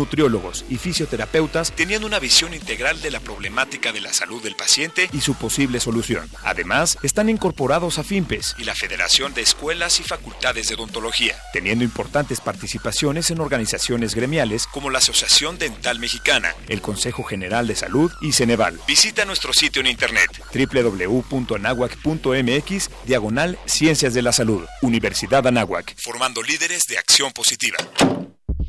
nutriólogos y fisioterapeutas teniendo una visión integral de la problemática de la salud del paciente y su posible solución. Además, están incorporados a FIMPES y la Federación de Escuelas y Facultades de Odontología, teniendo importantes participaciones en organizaciones gremiales como la Asociación Dental Mexicana, el Consejo General de Salud y Ceneval. Visita nuestro sitio en internet www.anahuac.mx diagonal Ciencias de la Salud, Universidad Anáhuac, formando líderes de acción positiva.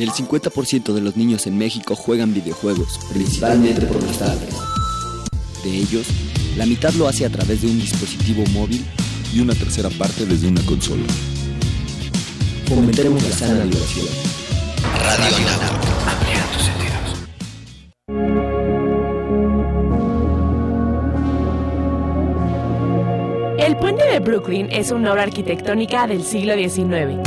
El 50% de los niños en México juegan videojuegos, principalmente por los tablets. De ellos, la mitad lo hace a través de un dispositivo móvil y una tercera parte desde una consola. Fomentemos la sana diversión. Radio. Amplía tus sentidos. El puente de Brooklyn es una obra arquitectónica del siglo XIX.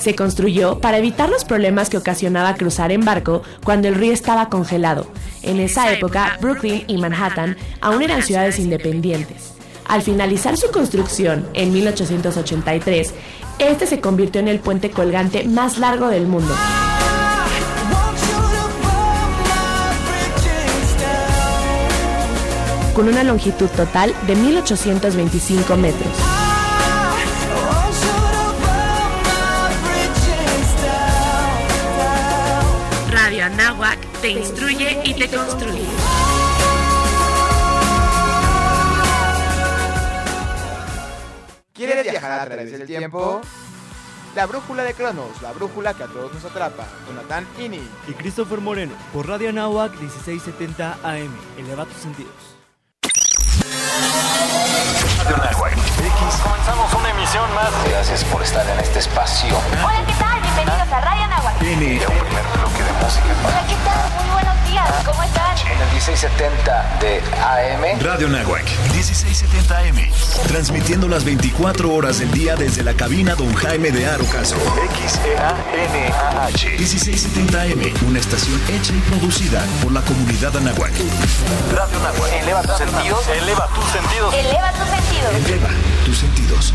Se construyó para evitar los problemas que ocasionaba cruzar en barco cuando el río estaba congelado. En esa época, Brooklyn y Manhattan aún eran ciudades independientes. Al finalizar su construcción en 1883, este se convirtió en el puente colgante más largo del mundo. Con una longitud total de 1825 metros. Radio Anáhuac te instruye y te construye. ¿Quieres viajar a través del tiempo? La brújula de Cronos, la brújula que a todos nos atrapa. Jonathan Ini y Christopher Moreno por Radio Anáhuac 1670 AM. Eleva tus sentidos. Comenzamos una emisión más. Gracias por estar en este espacio. Hola, ¿qué tal? Bienvenidos a Radio. Tiene un primer bloque de música. Hola, ¿qué tal? Muy días. ¿Cómo están? En el 1670 de AM. Radio Nahuac, 1670 AM. Transmitiendo las 24 horas del día desde la cabina Don Jaime de Arocaso. XEANAH. 1670 AM, una estación hecha y producida por la comunidad Anáhuac. Radio Nahuac. Eleva tus sentidos. Eleva tus sentidos. Eleva tus sentidos. Eleva tus sentidos.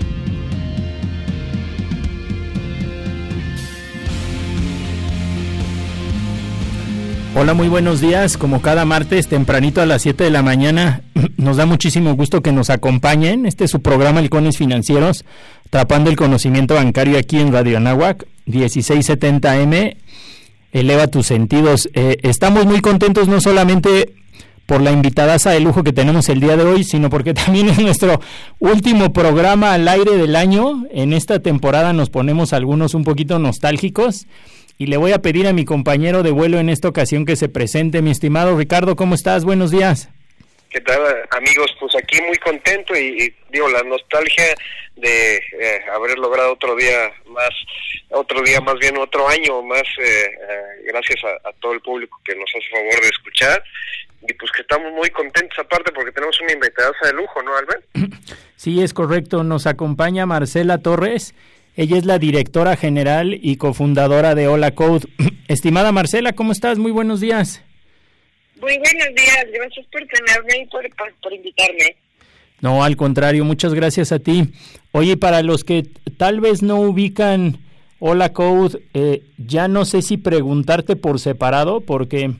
Hola, muy buenos días. Como cada martes, tempranito a las 7 de la mañana, nos da muchísimo gusto que nos acompañen. Este es su programa Halcones Financieros, atrapando el conocimiento bancario aquí en Radio Anáhuac, 1670M. Eleva tus sentidos. Eh, estamos muy contentos no solamente por la invitadaza de lujo que tenemos el día de hoy, sino porque también es nuestro último programa al aire del año. En esta temporada nos ponemos algunos un poquito nostálgicos y le voy a pedir a mi compañero de vuelo en esta ocasión que se presente. Mi estimado Ricardo, ¿cómo estás? Buenos días. ¿Qué tal amigos? Pues aquí muy contento y, y digo, la nostalgia de eh, haber logrado otro día más, otro día más bien otro año más, eh, eh, gracias a, a, todo el público que nos hace favor de escuchar y pues que estamos muy contentos aparte porque tenemos una invitada de lujo, ¿no, Albert? Sí, es correcto. Nos acompaña Marcela Torres. Ella es la directora general y cofundadora de Hola Code. Estimada Marcela, ¿cómo estás? Muy buenos días. Muy buenos días, gracias por tenerme y por, por, por, invitarme. No, al contrario, muchas gracias a ti. Oye, para los que tal vez no ubican Hola Code, eh, ya no sé si preguntarte por separado, porque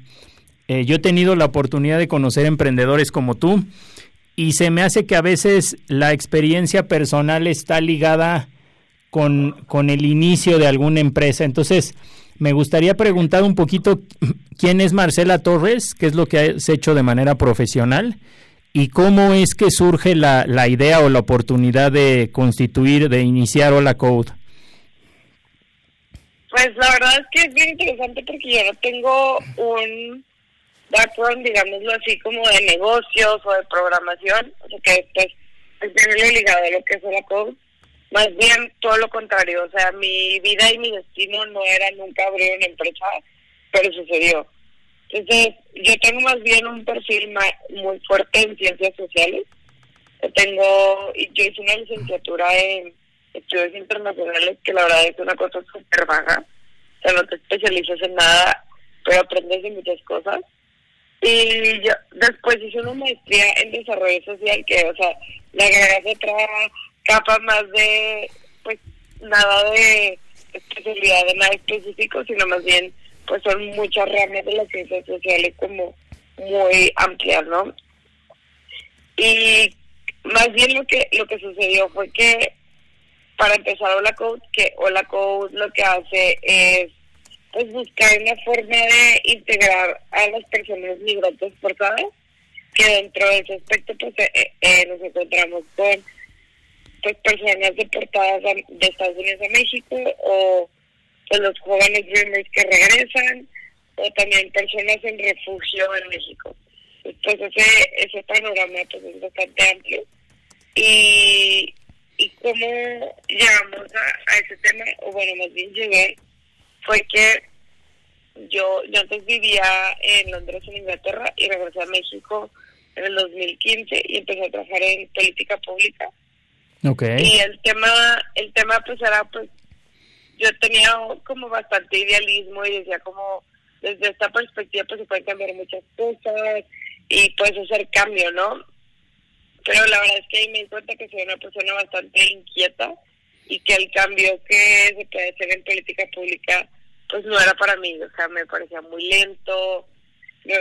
Eh, yo he tenido la oportunidad de conocer emprendedores como tú y se me hace que a veces la experiencia personal está ligada con, con el inicio de alguna empresa. Entonces, me gustaría preguntar un poquito quién es Marcela Torres, qué es lo que has hecho de manera profesional y cómo es que surge la, la idea o la oportunidad de constituir, de iniciar Hola Code. Pues la verdad es que es bien interesante porque yo no tengo un background, digámoslo así, como de negocios o de programación, o sea que pues es bien ligado a lo que es la code. Más bien todo lo contrario, o sea, mi vida y mi destino no era nunca abrir una empresa, pero sucedió. Entonces, yo tengo más bien un perfil muy fuerte en ciencias sociales. Yo tengo, yo hice una licenciatura en estudios internacionales, que la verdad es una cosa súper baja. O sea, no te especializas en nada, pero aprendes de muchas cosas. Y yo después hice una maestría en desarrollo social, que, o sea, le agregas otra capa más de, pues, nada de especialidad de nada específico, sino más bien, pues son muchas ramas de las ciencias sociales como muy amplias, ¿no? Y más bien lo que lo que sucedió fue que para empezar Hola Code, que Hola Code lo que hace es pues buscar una forma de integrar a las personas migrantes forzadas, que dentro de ese aspecto pues eh, eh, nos encontramos con pues personas deportadas de Estados Unidos a México o pues los jóvenes dreamers que regresan o también personas en refugio en México. Entonces ese, ese panorama pues es bastante amplio y, y cómo llegamos a, a ese tema, o bueno, más bien llegué fue que yo, yo antes vivía en Londres, en Inglaterra, y regresé a México en el 2015 y empecé a trabajar en política pública. Y el tema, el tema pues era pues, yo tenía como bastante idealismo y decía como, desde esta perspectiva pues se pueden cambiar muchas cosas y puedes hacer cambio, ¿no? Pero la verdad es que ahí me di cuenta que soy una persona bastante inquieta y que el cambio que se puede hacer en política pública pues no era para mí, o sea, me parecía muy lento, me,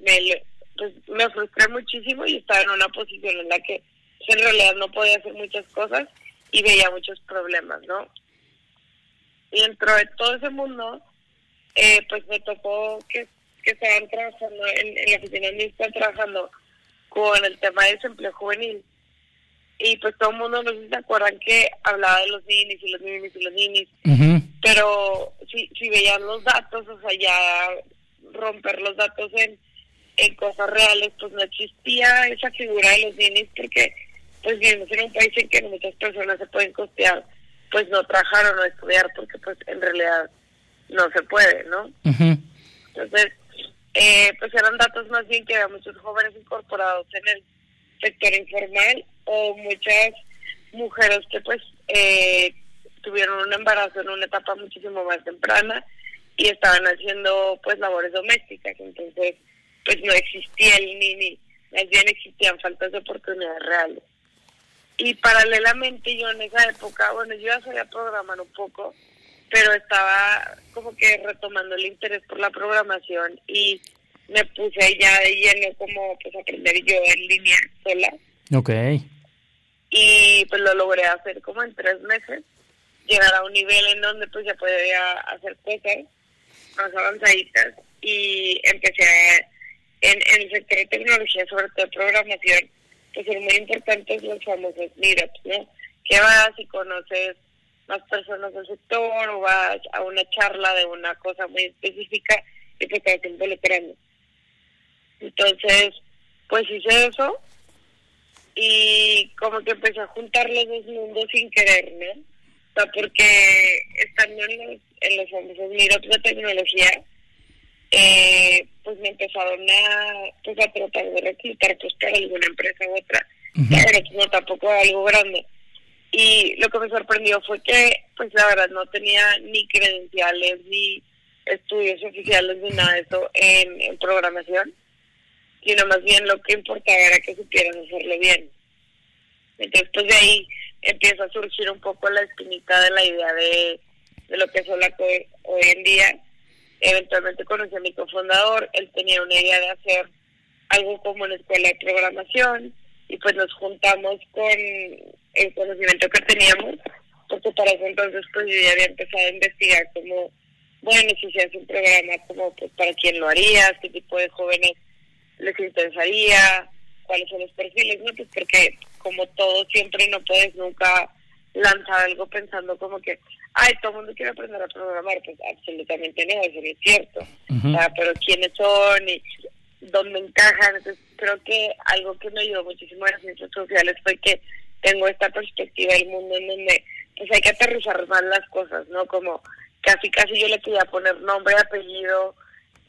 me, pues, me frustré muchísimo y estaba en una posición en la que en realidad no podía hacer muchas cosas y veía muchos problemas, ¿no? Y dentro de todo ese mundo, eh, pues me tocó que, que estaban trabajando en, en la oficina están trabajando con el tema de desempleo juvenil y pues todo el mundo, no sé si se acuerdan que hablaba de los ninis y los ninis y los ninis, pero si, si veían los datos, o sea, ya romper los datos en, en cosas reales, pues no existía esa figura de los ninis porque pues vivimos en un país en que muchas personas se pueden costear, pues no trabajar o no estudiar porque pues en realidad no se puede, ¿no? Entonces, eh, pues eran datos más bien que había muchos jóvenes incorporados en el sector informal o muchas mujeres que pues eh, tuvieron un embarazo en una etapa muchísimo más temprana y estaban haciendo pues labores domésticas. Entonces pues no existía el ni más bien existían faltas de oportunidades reales y paralelamente yo en esa época bueno yo ya sabía programar un poco pero estaba como que retomando el interés por la programación y me puse ya de lleno como pues aprender yo en línea sola. Ok. Y pues lo logré hacer como en tres meses, llegar a un nivel en donde pues ya podía hacer cosas más avanzaditas y empecé en, en el sector de tecnología, sobre todo programación, pues son muy importantes los famosos meetups, ¿no? Que vas y conoces más personas del sector o vas a una charla de una cosa muy específica y te vas involucrando. Entonces, pues hice eso y como que empecé a juntar los dos mundos sin querer, ¿no? O sea, porque estando en los, en los famosos meetups de tecnología, eh, pues me empezaron a, pues a tratar de reclutar pues para alguna empresa u otra, pero pues, no tampoco algo grande. Y lo que me sorprendió fue que, pues la verdad, no tenía ni credenciales, ni estudios oficiales, ni nada de eso en, en programación sino más bien lo que importaba era que supieran hacerlo bien. Entonces, pues de ahí empieza a surgir un poco la espinita de la idea de, de lo que es Hola hoy en día. Eventualmente conocí a mi cofundador, él tenía una idea de hacer algo como una escuela de programación y pues nos juntamos con el conocimiento que teníamos, porque para ese entonces pues yo ya había empezado a investigar como, bueno, si se hace un programa como pues para quién lo haría, qué tipo de jóvenes les interesaría, cuáles son los perfiles, ¿no? Pues porque como todo siempre no puedes nunca lanzar algo pensando como que, ay, todo el mundo quiere aprender a programar, pues absolutamente no, eso no es cierto. pero quiénes son y dónde encajan, entonces creo que algo que me ayudó muchísimo en las ciencias sociales fue que tengo esta perspectiva del mundo en donde pues hay que aterrizar más las cosas, ¿no? Como casi casi yo le quería poner nombre, apellido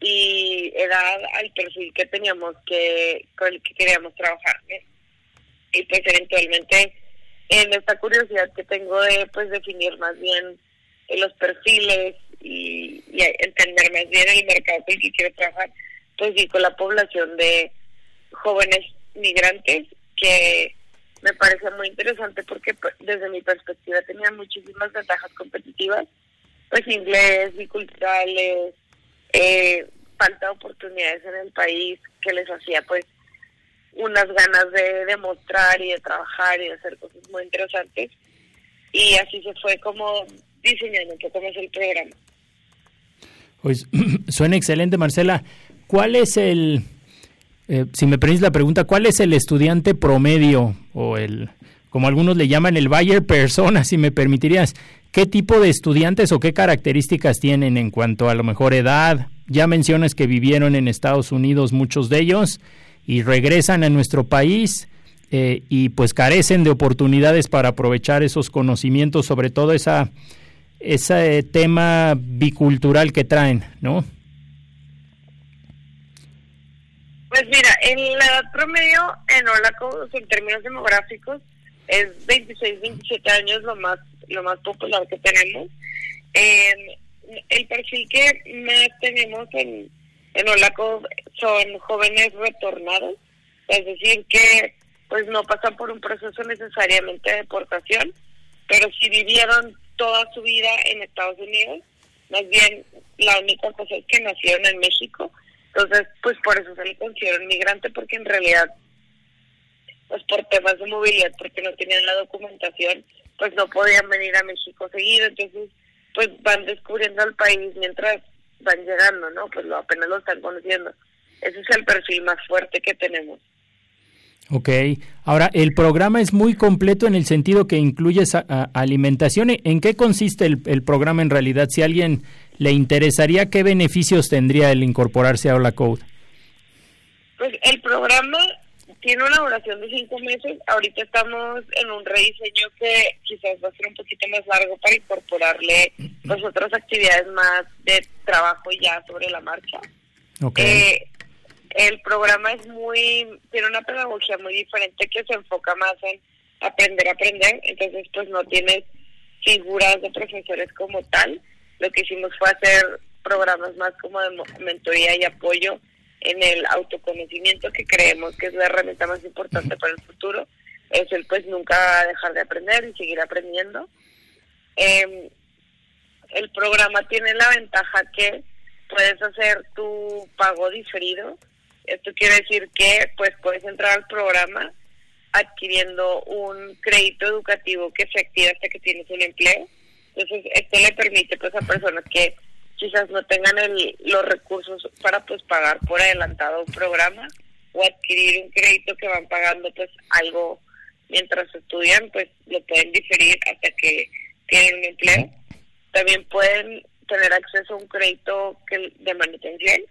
y edad al perfil que teníamos que con el que queríamos trabajar, Y pues eventualmente en esta curiosidad que tengo de pues definir más bien los perfiles y, entender más bien el mercado con el que quiero trabajar, pues y con la población de jóvenes migrantes que me parece muy interesante porque pues, desde mi perspectiva tenía muchísimas ventajas competitivas, pues inglés, biculturales, eh, falta de oportunidades en el país que les hacía pues unas ganas de demostrar y de trabajar y de hacer cosas muy interesantes y así se fue como diseñando un poco el programa. Pues suena excelente Marcela. ¿Cuál es el, eh, si me permites la pregunta, cuál es el estudiante promedio o el, como algunos le llaman el Bayer persona, si me permitirías, qué tipo de estudiantes o qué características tienen en cuanto a lo mejor edad? Ya mencionas que vivieron en Estados Unidos muchos de ellos y regresan a nuestro país. Eh, y pues carecen de oportunidades para aprovechar esos conocimientos, sobre todo esa, ese tema bicultural que traen, ¿no? Pues mira, en la edad promedio en Olaco, en términos demográficos, es 26, 27 años lo más lo más popular que tenemos. el perfil que más tenemos en, en Olaco son jóvenes retornados, es decir, que pues no pasan por un proceso necesariamente de deportación, pero si vivieron toda su vida en Estados Unidos, más bien la única cosa es que nacieron en México. Entonces, pues por eso se le considera un migrante, porque en realidad, pues por temas de movilidad, porque no tenían la documentación, pues no podían venir a México seguido, entonces pues van descubriendo el país mientras van llegando, ¿no? Pues lo, apenas lo están conociendo. Ese es el perfil más fuerte que tenemos. Ok, ahora el programa es muy completo en el sentido que incluye alimentación. ¿En qué consiste el, el programa en realidad? Si alguien le interesaría, ¿qué beneficios tendría el incorporarse a Hola Code? Pues el programa tiene una duración de cinco meses. Ahorita estamos en un rediseño que quizás va a ser un poquito más largo para incorporarle pues otras actividades más de trabajo ya sobre la marcha. Okay. Eh, el programa es muy, tiene una pedagogía muy diferente que se enfoca más en aprender a aprender, entonces pues no tienes figuras de profesores como tal, lo que hicimos fue hacer programas más como de mentoría y apoyo en el autoconocimiento que creemos que es la herramienta más importante para el futuro, es el pues nunca dejar de aprender y seguir aprendiendo. Eh, el programa tiene la ventaja que puedes hacer tu pago diferido. Esto quiere decir que pues puedes entrar al programa adquiriendo un crédito educativo que se activa hasta que tienes un empleo entonces, esto le permite pues a personas que quizás no tengan el, los recursos para pues pagar por adelantado un programa o adquirir un crédito que van pagando pues algo mientras estudian, pues lo pueden diferir hasta que tienen un empleo. También pueden tener acceso a un crédito que de manutención.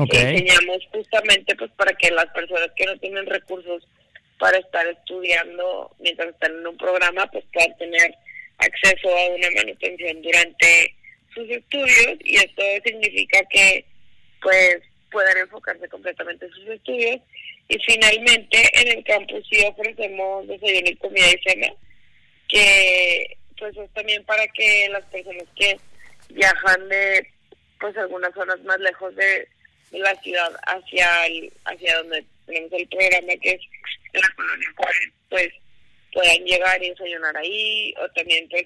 Okay. enseñamos justamente pues para que las personas que no tienen recursos para estar estudiando mientras están en un programa pues puedan tener acceso a una manutención durante sus estudios y esto significa que pues puedan enfocarse completamente en sus estudios. Y finalmente en el campus sí ofrecemos desayuno y comida y cena que pues es también para que las personas que viajan de pues algunas zonas más lejos de, la ciudad hacia el, hacia donde tenemos el programa que es la colonia pues puedan llegar y desayunar ahí, o también pues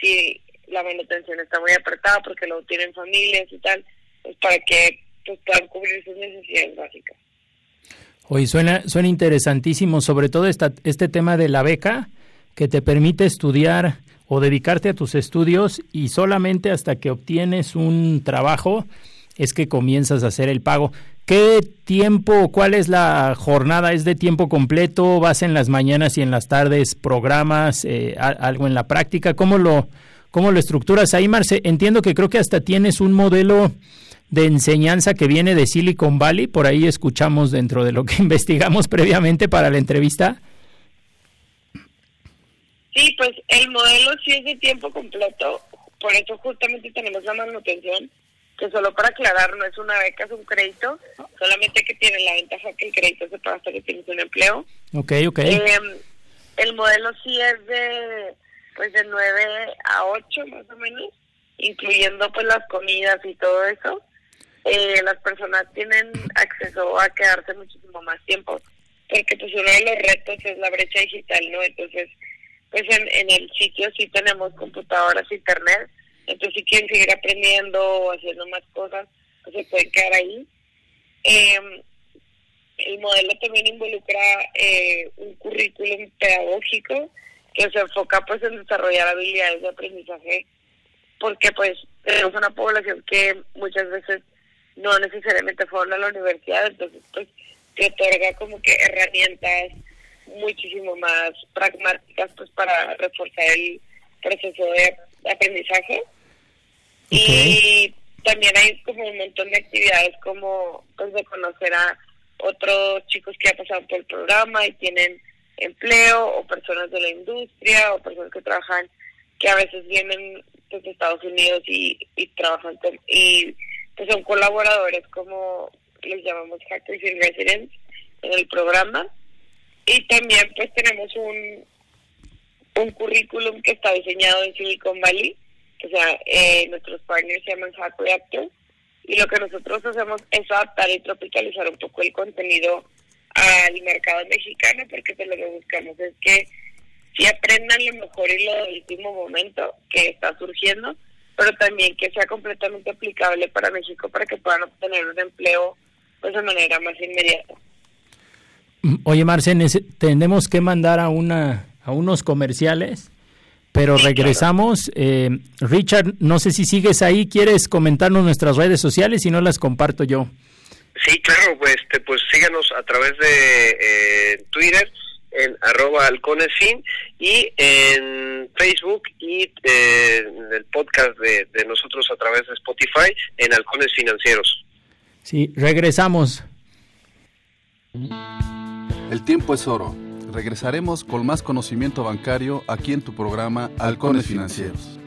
si la manutención está muy apretada porque luego tienen familias y tal, pues para que pues, puedan cubrir sus necesidades básicas. Oye, suena, suena interesantísimo, sobre todo esta, este tema de la beca que te permite estudiar o dedicarte a tus estudios y solamente hasta que obtienes un trabajo es que comienzas a hacer el pago. ¿Qué tiempo, cuál es la jornada? ¿Es de tiempo completo? ¿Vas en las mañanas y en las tardes programas eh, algo en la práctica? ¿Cómo lo, cómo lo estructuras ahí, Marce? Entiendo que creo que hasta tienes un modelo de enseñanza que viene de Silicon Valley, por ahí escuchamos dentro de lo que investigamos previamente para la entrevista. Sí, pues el modelo sí es de tiempo completo, por eso justamente tenemos la manutención, que solo para aclarar no es una beca, es un crédito, solamente que tiene la ventaja que el crédito se paga hasta que tienes un empleo. Ok, ok. Eh, el modelo sí es de pues de 9 a 8 más o menos, incluyendo pues las comidas y todo eso. Eh, las personas tienen acceso a quedarse muchísimo más tiempo, porque pues uno de los retos es la brecha digital, ¿no? Entonces, pues en, en el sitio sí tenemos computadoras, internet, entonces si quieren seguir aprendiendo o haciendo más cosas, pues se pueden quedar ahí. Eh, el modelo también involucra eh, un currículum pedagógico que se enfoca pues en desarrollar habilidades de aprendizaje porque pues tenemos una población que muchas veces no necesariamente fueron a la universidad, entonces pues te otorga como que herramientas muchísimo más pragmáticas pues para reforzar el proceso de aprendizaje. Y también hay como un montón de actividades como pues de conocer a otros chicos que ya pasaron por el programa y tienen empleo o personas de la industria o personas que trabajan que a veces vienen pues, Estados Unidos y, y trabajan y pues son colaboradores como les llamamos hackers y residents en el programa. Y también pues tenemos un un currículum que está diseñado en Silicon Valley o sea eh, nuestros partners se llaman Hack Reactor y lo que nosotros hacemos es adaptar y tropicalizar un poco el contenido al mercado mexicano porque pues lo que buscamos es que si aprendan lo mejor y lo del último momento que está surgiendo pero también que sea completamente aplicable para México para que puedan obtener un empleo pues de manera más inmediata. Oye, Marce, tenemos que mandar a una a unos comerciales, pero regresamos. Eh, Richard, no sé si sigues ahí, ¿quieres comentarnos nuestras redes sociales? Si no, las comparto yo. Sí, claro, pues, este, pues síganos a través de eh, Twitter, en arroba halconesfin y en Facebook y eh, en el podcast de, de, nosotros a través de Spotify en Halcones Financieros. Sí, regresamos. El tiempo es oro. Regresaremos con más conocimiento bancario aquí en tu programa Halcones Financieros.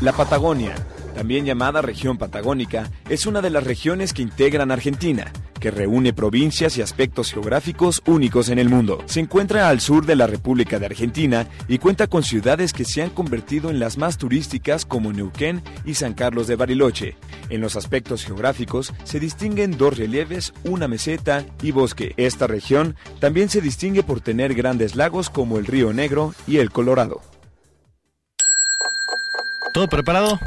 La Patagonia, también llamada región patagónica, es una de las regiones que integran Argentina que reúne provincias y aspectos geográficos únicos en el mundo. Se encuentra al sur de la República de Argentina y cuenta con ciudades que se han convertido en las más turísticas como Neuquén y San Carlos de Bariloche. En los aspectos geográficos se distinguen dos relieves, una meseta y bosque. Esta región también se distingue por tener grandes lagos como el Río Negro y el Colorado. ¿Todo preparado?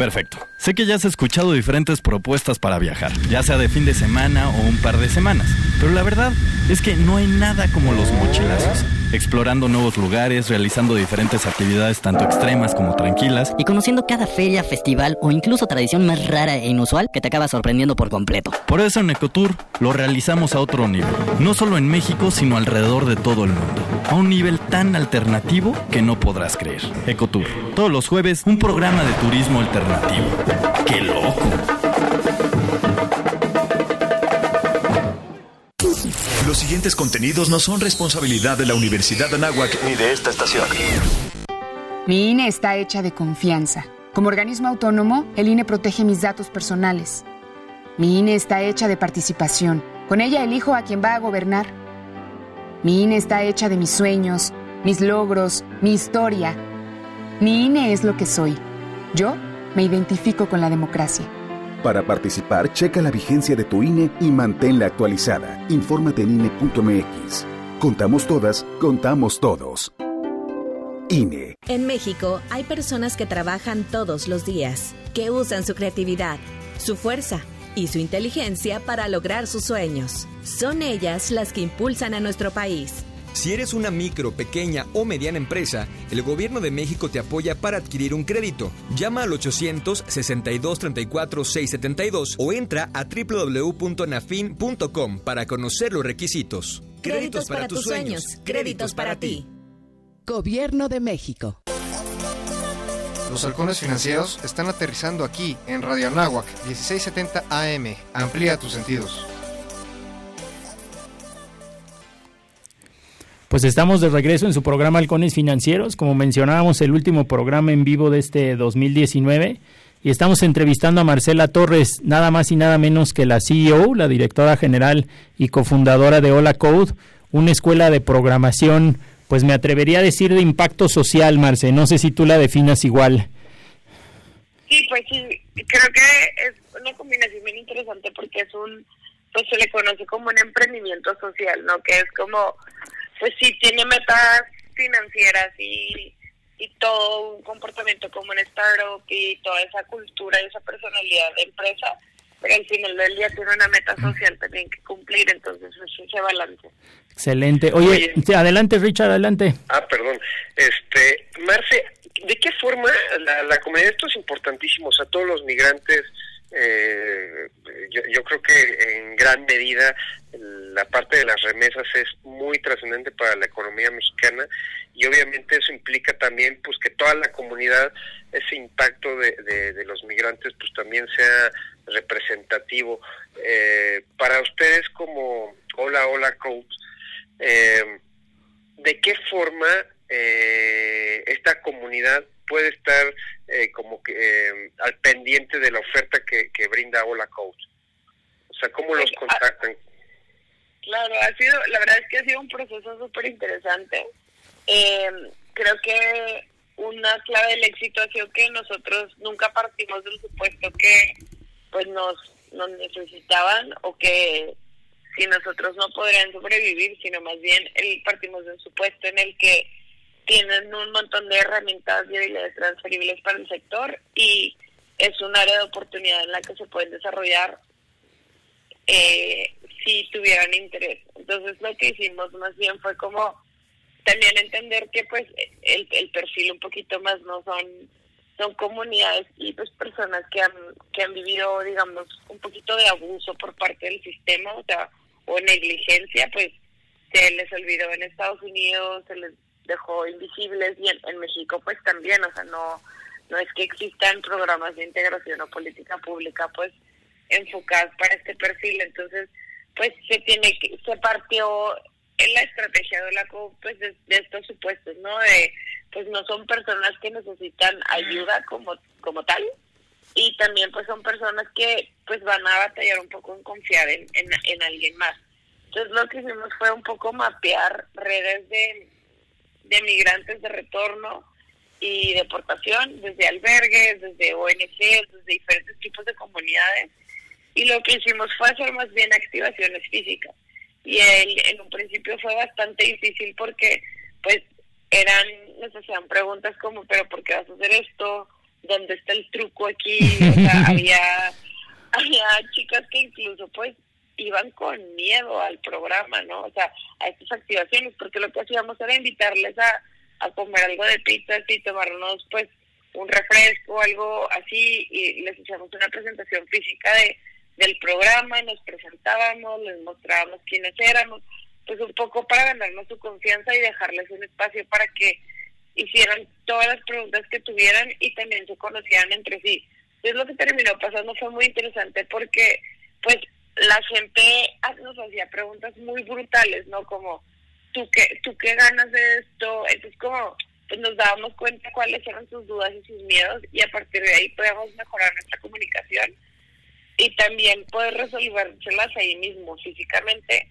Perfecto. Sé que ya has escuchado diferentes propuestas para viajar, ya sea de fin de semana o un par de semanas, pero la verdad es que no hay nada como los mochilazos explorando nuevos lugares, realizando diferentes actividades tanto extremas como tranquilas. Y conociendo cada feria, festival o incluso tradición más rara e inusual que te acaba sorprendiendo por completo. Por eso en Ecotour lo realizamos a otro nivel. No solo en México, sino alrededor de todo el mundo. A un nivel tan alternativo que no podrás creer. Ecotour. Todos los jueves, un programa de turismo alternativo. ¡Qué loco! Siguientes contenidos no son responsabilidad de la Universidad de Anáhuac ni de esta estación. Mi INE está hecha de confianza. Como organismo autónomo, el INE protege mis datos personales. Mi INE está hecha de participación. Con ella elijo a quien va a gobernar. Mi INE está hecha de mis sueños, mis logros, mi historia. Mi INE es lo que soy. Yo me identifico con la democracia. Para participar, checa la vigencia de tu INE y manténla actualizada. Infórmate en INE.mx. Contamos todas, contamos todos. INE. En México hay personas que trabajan todos los días, que usan su creatividad, su fuerza y su inteligencia para lograr sus sueños. Son ellas las que impulsan a nuestro país. Si eres una micro, pequeña o mediana empresa, el Gobierno de México te apoya para adquirir un crédito. Llama al 800-6234-672 o entra a www.nafin.com para conocer los requisitos. Créditos, para, tus sueños, créditos para ti. Gobierno de México. Los halcones financieros están aterrizando aquí en Radio Anáhuac 1670 AM. Amplía tus sentidos. Pues estamos de regreso en su programa Halcones Financieros, como mencionábamos el último programa en vivo de este 2019 y estamos entrevistando a Marcela Torres, nada más y nada menos que la CEO, la directora general y cofundadora de Hola Code, una escuela de programación, pues me atrevería a decir de impacto social, Marce, no sé si tú la definas igual. Sí, pues sí, creo que es una combinación bien interesante porque es un, pues se le conoce como un emprendimiento social, ¿no? Que es como pues sí tiene metas financieras y, y todo un comportamiento como un startup y toda esa cultura y esa personalidad de empresa, pero al final del día tiene una meta social también que cumplir, entonces es ese balance. Excelente. Oye, adelante Richard, adelante. Ah, perdón. Este, Marce, ¿de qué forma la, la comunidad, esto es importantísimo, o sea, todos los migrantes, eh, yo, yo creo que en gran medida la parte de las remesas es muy trascendente para la economía mexicana y obviamente eso implica también pues que toda la comunidad ese impacto de, de, los migrantes pues también sea representativo. Eh, para ustedes como hola hola coach eh, de qué forma eh, esta comunidad puede estar eh, como que eh, al pendiente de la oferta que, que brinda Hola Coach o sea cómo los contactan Claro, ha sido, la verdad es que ha sido un proceso súper interesante. Eh, creo que una clave del éxito ha sido que nosotros nunca partimos del supuesto que pues nos, nos necesitaban o que si nosotros no podrían sobrevivir, sino más bien el, partimos de un supuesto en el que tienen un montón de herramientas y habilidades transferibles para el sector y es un área de oportunidad en la que se pueden desarrollar eh, si tuvieran interés. Entonces lo que hicimos más bien fue como también entender que pues el, el perfil un poquito más no son son comunidades y pues personas que han que han vivido digamos un poquito de abuso por parte del sistema o sea o negligencia pues se les olvidó en Estados Unidos se les dejó invisibles y en, en México pues también o sea no no es que existan programas de integración o política pública pues enfocadas para este perfil entonces pues se tiene que, se partió en la estrategia de la pues de, estos supuestos, ¿no? De, pues no son personas que necesitan ayuda como, como tal, y también pues son personas que pues van a batallar un poco en confiar en, en, alguien más. Entonces lo que hicimos fue un poco mapear redes de, de migrantes de retorno y deportación, desde albergues, desde ONGs, desde diferentes tipos de comunidades, y lo que hicimos fue hacer más bien activaciones físicas. Y el, en un principio fue bastante difícil porque pues eran, nos hacían preguntas como, pero ¿por qué vas a hacer esto? ¿Dónde está el truco aquí? O sea, había, había chicas que incluso pues iban con miedo al programa, ¿no? O sea, a estas activaciones, porque lo que hacíamos era invitarles a, a comer algo de pizza y tomarnos pues un refresco, algo así, y les hicimos una presentación física de del programa, nos presentábamos, les mostrábamos quiénes éramos, pues un poco para ganarnos su confianza y dejarles un espacio para que hicieran todas las preguntas que tuvieran y también se conocieran entre sí. Entonces lo que terminó pasando fue muy interesante porque pues la gente nos hacía preguntas muy brutales, ¿no? Como, ¿tú qué, tú qué ganas de esto? Entonces como pues nos dábamos cuenta cuáles eran sus dudas y sus miedos y a partir de ahí podíamos mejorar nuestra comunicación y también poder resolvérselas ahí mismo físicamente.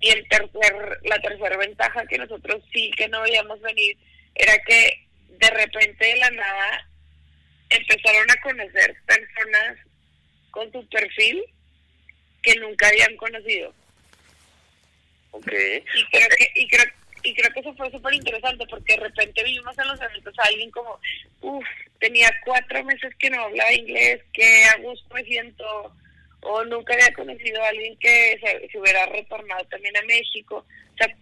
Y el tercer, la tercera ventaja que nosotros sí que no veíamos venir era que de repente de la nada empezaron a conocer personas con su perfil que nunca habían conocido. Okay. Y creo que y creo, y creo que eso fue súper interesante porque de repente vimos en los eventos a alguien como, uff, tenía cuatro meses que no hablaba inglés, que a gusto me siento, o nunca había conocido a alguien que se, hubiera retornado también a México. O sea,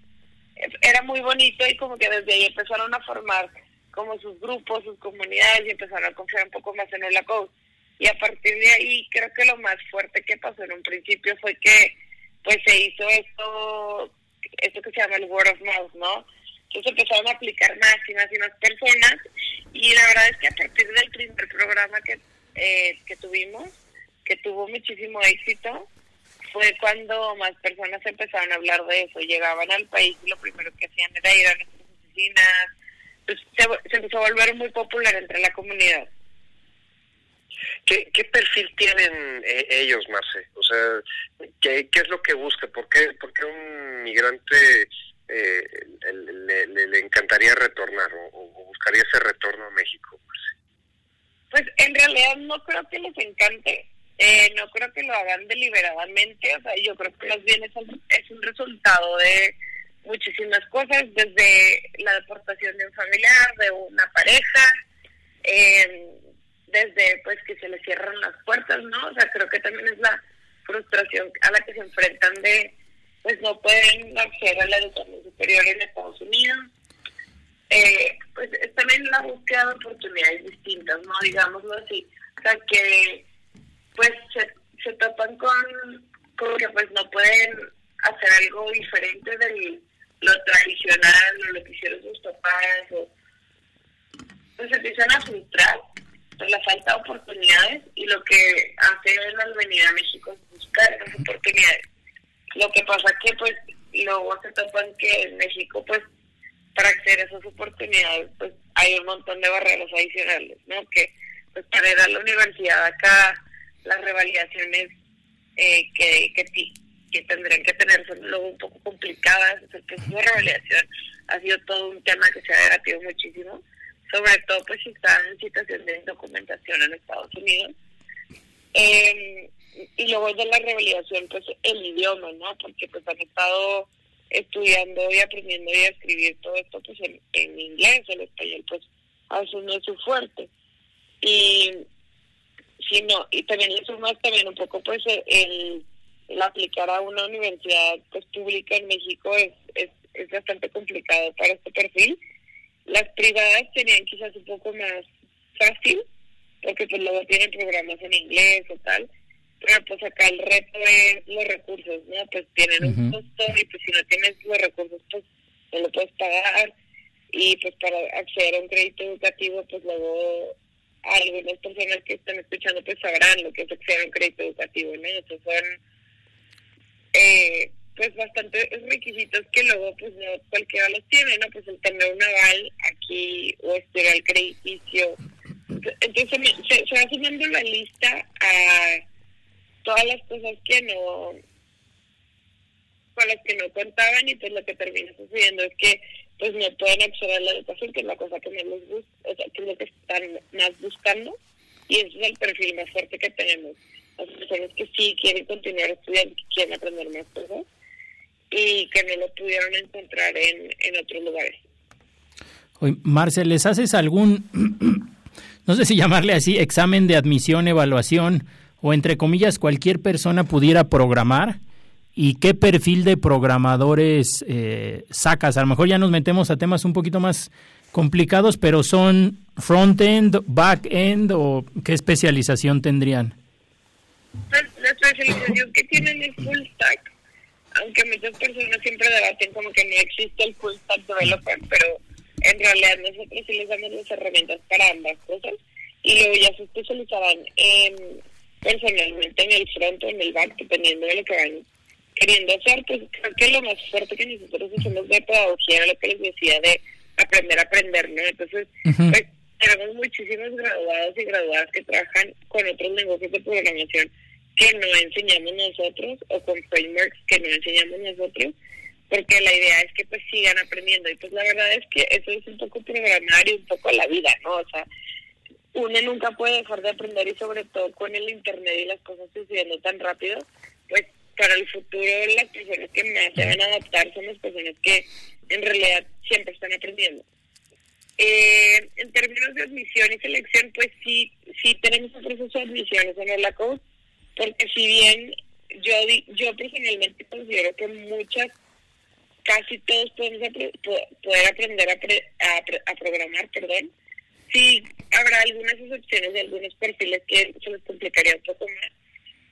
era muy bonito y como que desde ahí empezaron a formar como sus grupos, sus comunidades y empezaron a confiar un poco más en Hola Coach. Y a partir de ahí creo que lo más fuerte que pasó en un principio fue que pues se hizo esto, esto que se llama el word of mouth, ¿no? Entonces empezaron a aplicar más y más y más personas y la verdad es que a partir del primer programa que, eh, que tuvimos, que tuvo muchísimo éxito, fue cuando más personas empezaron a hablar de eso. Llegaban al país y lo primero que hacían era ir a nuestras oficinas. Pues se, se empezó a volver muy popular entre la comunidad. ¿Qué, perfil tienen eh, ellos, Marce? O sea, ¿qué, ¿qué es lo que busca? ¿Por qué, por qué un migrante eh, le, le, encantaría retornar o, o, buscaría ese retorno a México? Marce? Pues en realidad no creo que les encante. Eh, no creo que lo hagan deliberadamente, o sea, yo creo que más bien es un, es un resultado de muchísimas cosas, desde la deportación de un familiar, de una pareja, eh, desde pues que se les cierran las puertas, ¿no? O sea, creo que también es la frustración a la que se enfrentan de, pues no pueden acceder a la educación superior en Estados Unidos. Eh, pues es también la búsqueda de oportunidades distintas, ¿no? Digámoslo así. O sea, que pues se, se topan con, con que pues no pueden hacer algo diferente de lo tradicional o lo que hicieron sus papás o pues se empiezan a frustrar la falta de oportunidades y lo que hacen al venir a México es buscar esas oportunidades. Lo que pasa que pues luego se topan que en México pues para acceder a esas oportunidades pues hay un montón de barreras adicionales, ¿no? Que pues para ir a la universidad acá las revalidaciones eh, que, que, que tendrían que tener son luego un poco complicadas. El proceso de revalidación ha sido todo un tema que se ha debatido muchísimo, sobre todo pues si están en situación de documentación en Estados Unidos. Eh, y luego de la revalidación, pues el idioma, ¿no? Porque pues han estado estudiando y aprendiendo y a escribir todo esto pues en, en inglés, el español pues veces no es su fuerte. Y sino y también le sumas también un poco pues el, el aplicar a una universidad pues pública en México es, es, es bastante complicado para este perfil las privadas tenían quizás un poco más fácil porque pues luego tienen programas en inglés o tal pero pues acá el reto es los recursos no pues tienen uh -huh. un costo y pues si no tienes los recursos pues no lo puedes pagar y pues para acceder a un crédito educativo pues luego algunas personas que están escuchando pues sabrán lo que es acceder a un crédito educativo, ¿no? Esos son eh, pues bastantes requisitos que luego pues no cualquiera los tiene, ¿no? Pues el tener un aval aquí o estudiar el crediticio. Entonces se, se va sumando la lista a todas las cosas que no con las que no contaban y pues lo que termina sucediendo es que pues no pueden acceder a la educación, que es la cosa que más les gusta, o sea, que es lo que están más buscando, y ese es el perfil más fuerte que tenemos. Las personas que sí quieren continuar estudiando, que quieren aprender más cosas, y que no lo pudieron encontrar en, en otros lugares. Oye, Marcel, ¿les haces algún, no sé si llamarle así, examen de admisión, evaluación, o entre comillas, cualquier persona pudiera programar? ¿Y qué perfil de programadores eh, sacas? A lo mejor ya nos metemos a temas un poquito más complicados, pero son front-end, back-end o qué especialización tendrían? Pues, la especialización que tienen es full stack, aunque muchas personas siempre debaten como que no existe el full stack developer, pero en realidad nosotros sí les damos las herramientas para ambas cosas y luego ya se especializarán en, personalmente en el front o en el back, dependiendo de lo que van queriendo hacer, pues creo que lo más fuerte que nosotros hacemos de pedagogía era lo que les decía de aprender a aprender, ¿no? Entonces, uh -huh. pues, tenemos muchísimos graduados y graduadas que trabajan con otros lenguajes de programación que no enseñamos nosotros o con frameworks que no enseñamos nosotros, porque la idea es que pues sigan aprendiendo y pues la verdad es que eso es un poco programar y un poco la vida, ¿no? O sea, uno nunca puede dejar de aprender y sobre todo con el internet y las cosas sucediendo tan rápido, pues para el futuro las personas que más se van a adaptar son las personas que en realidad siempre están aprendiendo. Eh, en términos de admisión y selección, pues sí, sí tenemos un proceso de admisiones en el ACOD, porque si bien yo, yo personalmente considero que muchas, casi todos podemos poder aprender a, a, programar, perdón, sí habrá algunas excepciones de algunos perfiles que se les complicaría un poco más.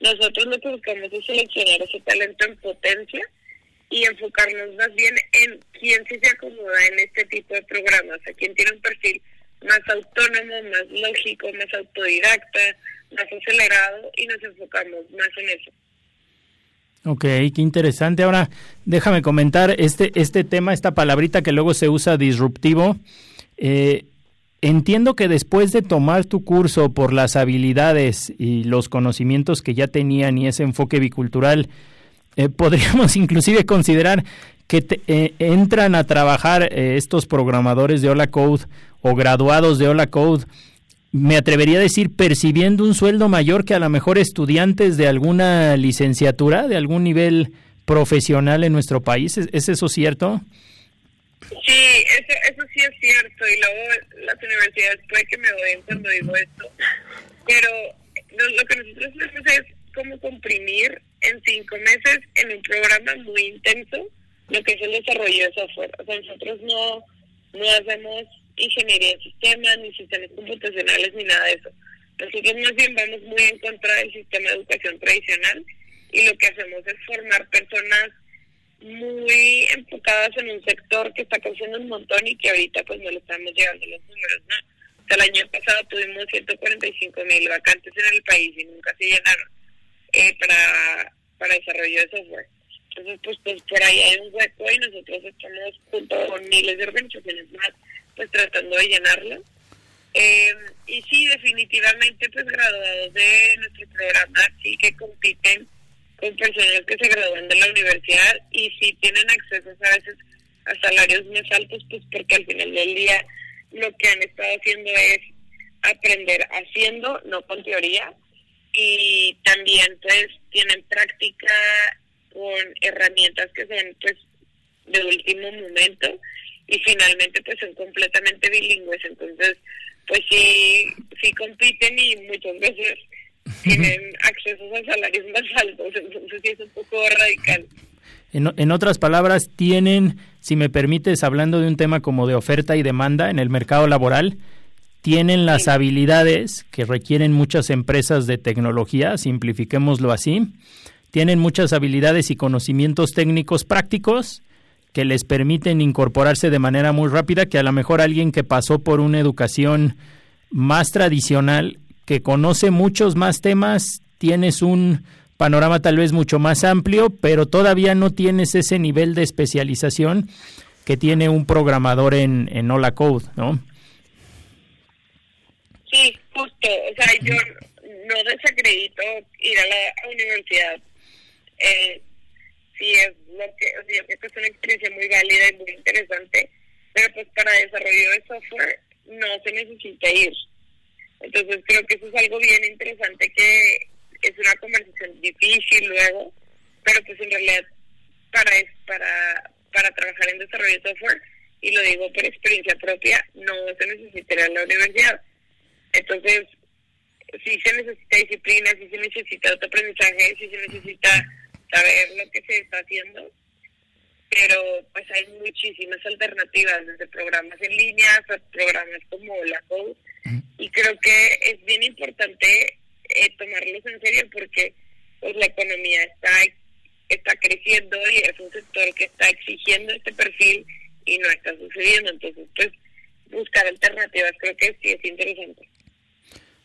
Nosotros lo que buscamos es seleccionar ese talento en potencia y enfocarnos más bien en quién sí se acomoda en este tipo de programas, a quién tiene un perfil más autónomo, más lógico, más autodidacta, más acelerado y nos enfocamos más en eso. Ok, qué interesante. Ahora, déjame comentar este, este tema, esta palabrita que luego se usa disruptivo. Eh, entiendo que después de tomar tu curso por las habilidades y los conocimientos que ya tenían y ese enfoque bicultural, eh, podríamos inclusive considerar que eh, entran a trabajar estos programadores de Hola Code o graduados de Hola Code me atrevería a decir, percibiendo un sueldo mayor que a lo mejor estudiantes de alguna licenciatura, de algún nivel profesional en nuestro país. ¿Es, eso cierto? Sí, eso, eso sí es cierto. Y luego las universidades puede que me odien cuando digo esto. Pero lo, que nosotros hacemos es como comprimir en cinco meses en un programa muy intenso lo que es el desarrollo de software. O sea, nosotros no, no hacemos ingeniería en sistemas, ni sistemas computacionales, ni nada de eso. Nosotros más bien vamos muy en contra del sistema de educación tradicional y lo que hacemos es formar personas muy enfocadas en un sector que está creciendo un montón y que ahorita pues no le estamos llegando los números, ¿no? O sea, el año pasado tuvimos 145 mil vacantes en el país y nunca se llenaron eh, para, para desarrollo de software. Entonces, pues, pues por ahí hay un hueco y nosotros estamos junto con miles de organizaciones más pues tratando de llenarlo. Eh, y sí, definitivamente, pues graduados de nuestro programa sí que compiten con personas que se gradúan de la universidad y sí tienen acceso a veces a salarios más altos, pues porque al final del día lo que han estado haciendo es aprender haciendo, no con teoría, y también pues tienen práctica con herramientas que son pues de último momento y finalmente pues son completamente bilingües, entonces pues sí, sí compiten y muchas veces tienen acceso a salarios más altos, entonces sí es un poco radical. En, en otras palabras, tienen, si me permites, hablando de un tema como de oferta y demanda en el mercado laboral, tienen las habilidades que requieren muchas empresas de tecnología, simplifiquémoslo así, tienen muchas habilidades y conocimientos técnicos prácticos que les permiten incorporarse de manera muy rápida, que a lo mejor alguien que pasó por una educación más tradicional, que conoce muchos más temas, tienes un panorama tal vez mucho más amplio, pero todavía no tienes ese nivel de especialización que tiene un programador en, en Hola Code, ¿no? Sí, justo. O sea, yo no desacredito ir a la universidad. Eh, sí es lo que, o sea, creo que es una experiencia muy válida y muy interesante, pero pues para desarrollo de software no se necesita ir. Entonces creo que eso es algo bien interesante que es una conversación difícil luego, pero pues en realidad para para para trabajar en desarrollo de software y lo digo por experiencia propia, no se necesitaría la universidad. Entonces, sí se necesita disciplina, sí se necesita autoaprendizaje, sí se necesita saber lo que se está haciendo, pero pues hay muchísimas alternativas, desde programas en línea hasta programas como la Code, y creo que es bien importante eh, tomarlos en serio porque pues la economía está está creciendo y es un sector que está exigiendo este perfil y no está sucediendo, entonces pues buscar alternativas creo que sí es interesante.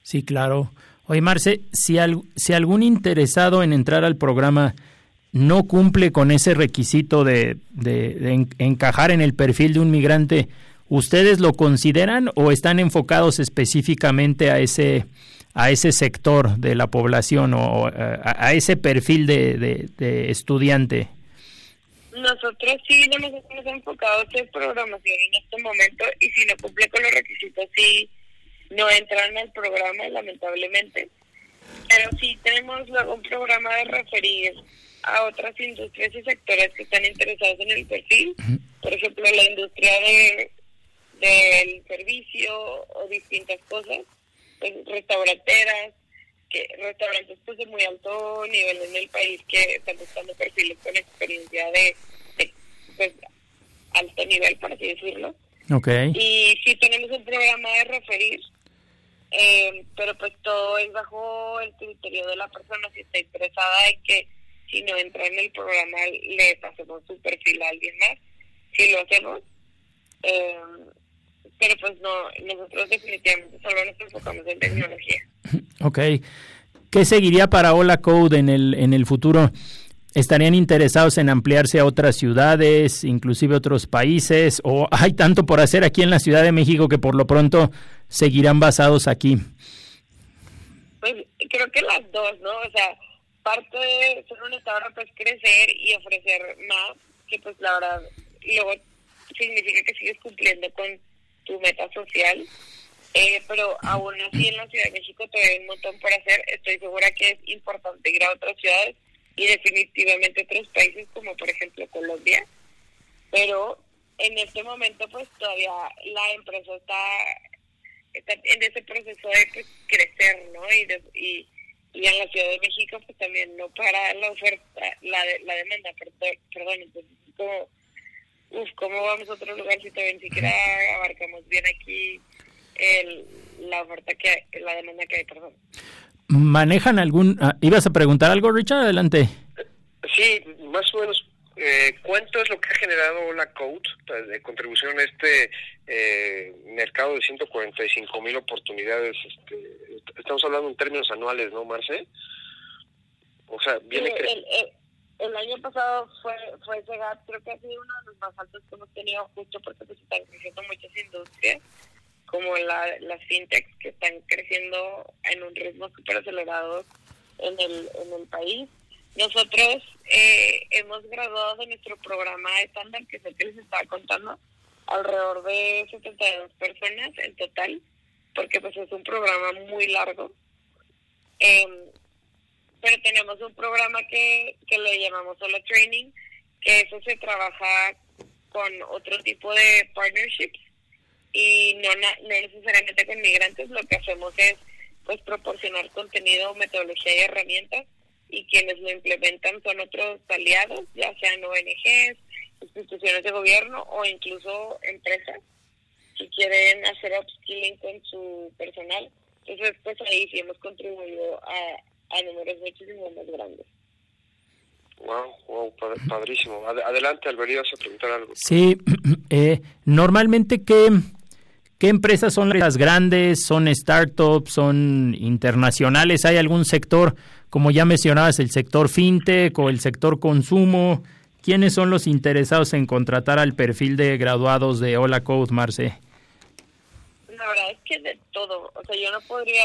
Sí, claro. Oye, Marce, si, si algún interesado en entrar al programa no cumple con ese requisito de, de, encajar en el perfil de un migrante, ¿ustedes lo consideran o están enfocados específicamente a ese a ese sector de la población o a, ese perfil de, de, estudiante? Nosotros sí no nos hemos enfocado en programación en este momento y si no cumple con los requisitos sí no entran al programa lamentablemente pero sí tenemos luego un programa de referir a otras industrias y sectores que están interesados en el perfil. Por ejemplo, la industria de del servicio o distintas cosas, pues, restauranteras, que restaurantes pues de muy alto nivel en el país que están buscando perfiles con experiencia de, pues, alto nivel, por así decirlo. Okay. Y sí tenemos un programa de referir, eh, pero pues todo es bajo el criterio de la persona, si está interesada en que si no entra en el programa le pasemos su perfil a alguien más, si lo hacemos. Eh, pero pues no, nosotros definitivamente solo nos enfocamos en tecnología. Ok. ¿Qué seguiría para Hola Code en el, en el futuro? ¿Estarían interesados en ampliarse a otras ciudades, inclusive otros países? ¿O hay tanto por hacer aquí en la Ciudad de México que por lo pronto seguirán basados aquí? Pues creo que las dos, ¿no? O sea, parte de ser un estado pues crecer y ofrecer más, que pues la verdad luego significa que sigues cumpliendo con tu meta social. Eh, pero aún así en la Ciudad de México todavía hay un montón por hacer. Estoy segura que es importante ir a otras ciudades y definitivamente otros países como por ejemplo Colombia. Pero en este momento pues todavía la empresa está, está en ese proceso de pues, crecer, ¿no? Y, y, y en la Ciudad de México pues también no para la oferta, la, la demanda, perdón, perdón entonces como uf, ¿cómo vamos a otro lugar si todavía ni siquiera abarcamos bien aquí el, la oferta que hay, la demanda que hay, perdón? ¿Manejan algún... Ah, ¿Ibas a preguntar algo, Richard? Adelante. Sí, más o menos, eh, ¿cuánto es lo que ha generado la Code de contribución a este eh, mercado de 145 mil oportunidades? Este, estamos hablando en términos anuales, ¿no, Marce? O sea, viene... El, el, el año pasado fue fue ese gap, creo que ha sido uno de los más altos que hemos tenido justo porque pues están creciendo muchas industrias como la, las fintechs que están creciendo en un ritmo súper acelerado en el, en el país. Nosotros eh, hemos graduado de nuestro programa estándar, que el que les estaba contando, alrededor de 72 personas en total, porque pues es un programa muy largo. Eh, pero tenemos un programa que, que le llamamos solo training, que eso se trabaja con otro tipo de partnerships y no, no necesariamente con migrantes, lo que hacemos es pues proporcionar contenido, metodología y herramientas y quienes lo implementan son otros aliados, ya sean ONGs, instituciones de gobierno o incluso empresas que quieren hacer upskilling con su personal. Entonces, pues ahí sí hemos contribuido a, a números muchísimo más grandes. Wow, wow, padrísimo. Adelante, Alberías, a preguntar algo. Sí, eh, normalmente, ¿qué, ¿qué empresas son las grandes? ¿Son startups? ¿Son internacionales? ¿Hay algún sector, como ya mencionabas, el sector fintech o el sector consumo? ¿Quiénes son los interesados en contratar al perfil de graduados de Hola Code, Marce? La verdad es que de todo. O sea, yo no podría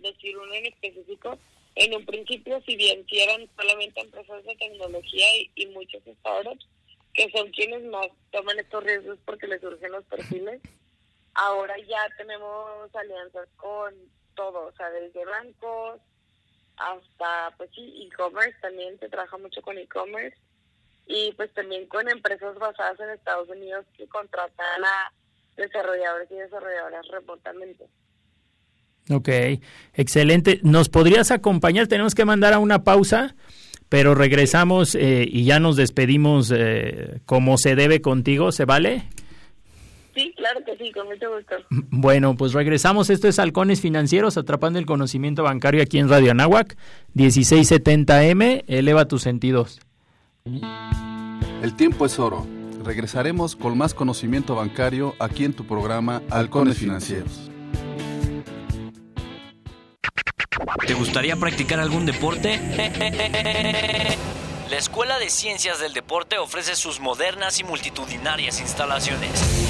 decir uno en específico en un principio, si bien si eran solamente empresas de tecnología y, y, muchos startups, que son quienes más toman estos riesgos porque les surgen los perfiles, ahora ya tenemos alianzas con todo, o sea, desde bancos hasta, pues sí, e-commerce, también se trabaja mucho con e-commerce, y pues también con empresas basadas en Estados Unidos que contratan a desarrolladores y desarrolladoras remotamente. Ok, excelente. ¿Nos podrías acompañar? Tenemos que mandar a una pausa, pero regresamos eh, y ya nos despedimos eh, como se debe contigo, ¿se vale? Claro que sí, con mucho gusto. Bueno, pues regresamos. Esto es Halcones Financieros, atrapando el conocimiento bancario aquí en Radio Anáhuac, 1670M. Eleva tus sentidos. El tiempo es oro. Regresaremos con más conocimiento bancario aquí en tu programa Halcones Financieros. ¿Te gustaría practicar algún deporte? La Escuela de Ciencias del Deporte ofrece sus modernas y multitudinarias instalaciones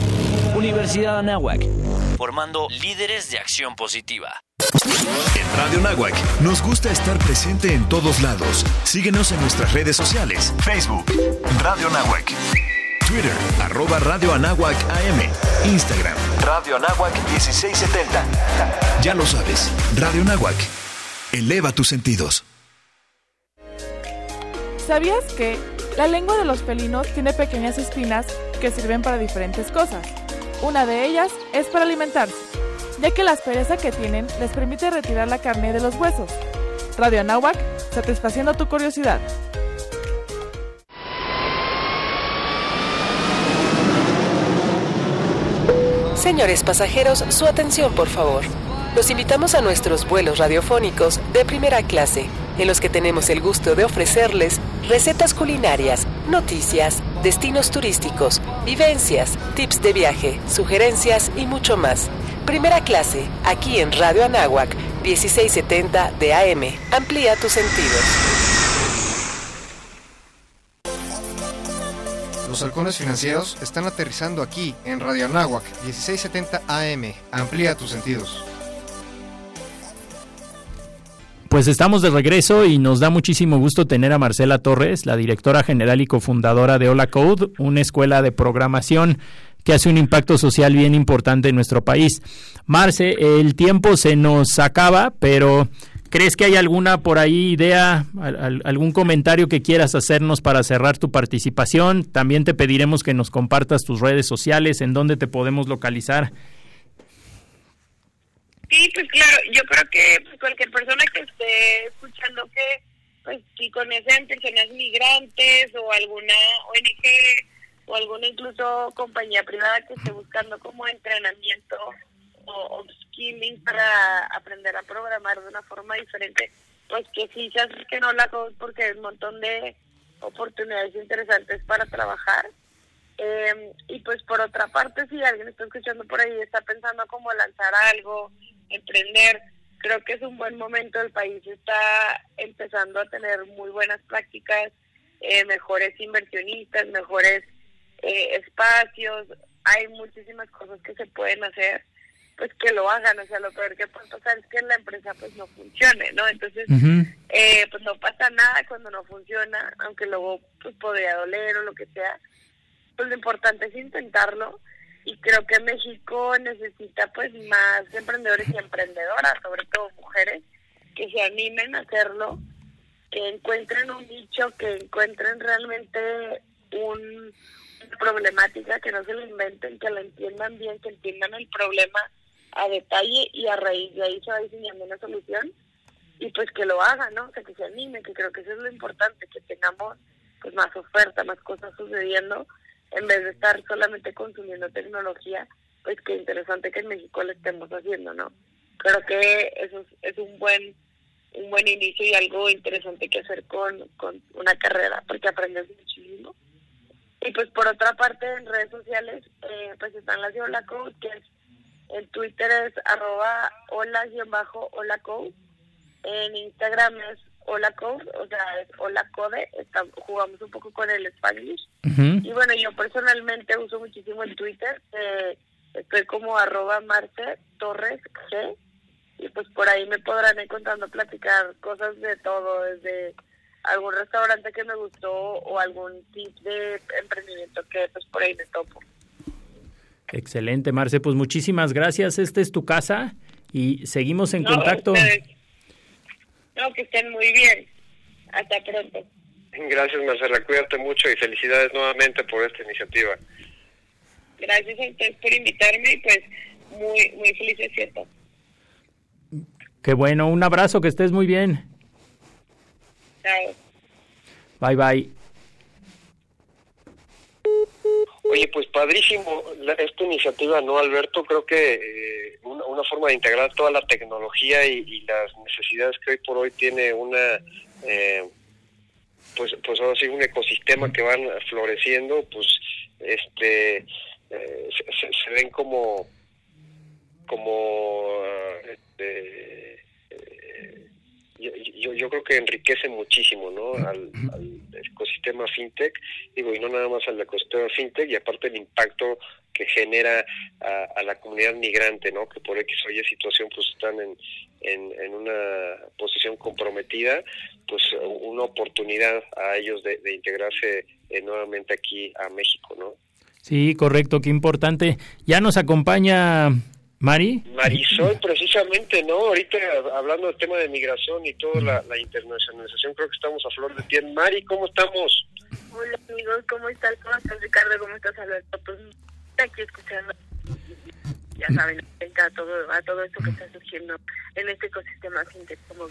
Universidad Anáhuac, formando líderes de acción positiva. En Radio Nahuac nos gusta estar presente en todos lados. Síguenos en nuestras redes sociales: Facebook, Radio Nahuac, Twitter, arroba Radio Anáhuac AM, Instagram, Radio Anáhuac 1670. Ya lo sabes, Radio Nahuac. Eleva tus sentidos. ¿Sabías que la lengua de los felinos tiene pequeñas espinas que sirven para diferentes cosas? Una de ellas es para alimentarse, ya que la aspereza que tienen les permite retirar la carne de los huesos. Radio Anáhuac, satisfaciendo tu curiosidad. Señores pasajeros, su atención por favor. Los invitamos a nuestros vuelos radiofónicos de primera clase, en los que tenemos el gusto de ofrecerles recetas culinarias, noticias, destinos turísticos, vivencias, tips de viaje, sugerencias y mucho más. Primera clase, aquí en Radio Anáhuac, 1670 de AM. Amplía tus sentidos. Los halcones financieros están aterrizando aquí en Radio Anáhuac, 1670 AM. Amplía tus sentidos. Pues estamos de regreso y nos da muchísimo gusto tener a Marcela Torres, la directora general y cofundadora de Hola Code, una escuela de programación que hace un impacto social bien importante en nuestro país. Marce, el tiempo se nos acaba, pero ¿crees que hay alguna por ahí idea, algún comentario que quieras hacernos para cerrar tu participación? También te pediremos que nos compartas tus redes sociales, en dónde te podemos localizar Sí, pues claro, yo creo que pues, cualquier persona que esté escuchando que, pues si conocen personas migrantes o alguna ONG o alguna incluso compañía privada que esté buscando como entrenamiento o skilling para aprender a programar de una forma diferente, pues que sí se acerquen a la porque hay un montón de oportunidades interesantes para trabajar. Eh, y pues por otra parte, si alguien está escuchando por ahí, está pensando como lanzar algo, emprender. Creo que es un buen momento, el país está empezando a tener muy buenas prácticas, eh, mejores inversionistas, mejores eh, espacios, hay muchísimas cosas que se pueden hacer, pues que lo hagan, o sea, lo peor que puede pasar es que la empresa pues no funcione, ¿no? Entonces, eh, pues no pasa nada cuando no funciona, aunque luego pues podría doler o lo que sea, pues lo importante es intentarlo y creo que México necesita pues más emprendedores y emprendedoras, sobre todo mujeres, que se animen a hacerlo, que encuentren un nicho, que encuentren realmente un, una problemática, que no se lo inventen, que la entiendan bien, que entiendan el problema a detalle y a raíz de ahí se va diseñando una solución y pues que lo hagan, ¿no? O sea, que se animen, que creo que eso es lo importante, que tengamos pues más oferta, más cosas sucediendo en vez de estar solamente consumiendo tecnología, pues qué interesante que en México lo estemos haciendo, ¿no? Creo que eso es, un buen un buen inicio y algo interesante que hacer con, con una carrera, porque aprendes muchísimo. Y pues por otra parte, en redes sociales, eh, pues están las de Hola Code, que es, en Twitter es arroba hola-hola code, en Instagram es Hola Code, o sea, es Hola Code, jugamos un poco con el Spanish. Y bueno, yo personalmente uso muchísimo el Twitter, eh, estoy como arroba Marce Torres G, y pues por ahí me podrán encontrando platicar cosas de todo, desde algún restaurante que me gustó o algún tip de emprendimiento que pues por ahí me topo. Excelente, Marce, pues muchísimas gracias, esta es tu casa y seguimos en contacto. No, que estén muy bien. Hasta pronto. Gracias, Marcela. Cuídate mucho y felicidades nuevamente por esta iniciativa. Gracias a ustedes por invitarme y pues muy, muy felices fiestas. Qué bueno. Un abrazo, que estés muy bien. Chao. Bye, bye. Oye, pues padrísimo esta iniciativa, ¿no, Alberto? Creo que eh, una, forma de integrar toda la tecnología y, las necesidades que hoy por hoy tiene una, eh, pues, pues ahora sí, un ecosistema que van floreciendo, pues este eh, se, ven como, como este, yo, yo, creo que enriquece muchísimo ¿no? al, ecosistema fintech, digo, y no nada más al ecosistema fintech, y aparte el impacto que genera a, la comunidad migrante, ¿no? que por X o Y situación pues están en, en, una posición comprometida, pues una oportunidad a ellos de, integrarse eh, nuevamente aquí a México. ¿no? Sí, correcto, qué importante. Ya nos acompaña Mari. Marisol, precisamente, ¿no? Ahorita hablando del tema de migración y toda la, internacionalización, creo que estamos a flor de piel. Mari, ¿cómo estamos? Hola amigos, ¿cómo estás? ¿Cómo estás Ricardo? ¿Cómo estás Alberto? Pues aquí escuchando, ya saben, a todo, a todo esto que está surgiendo en este ecosistema como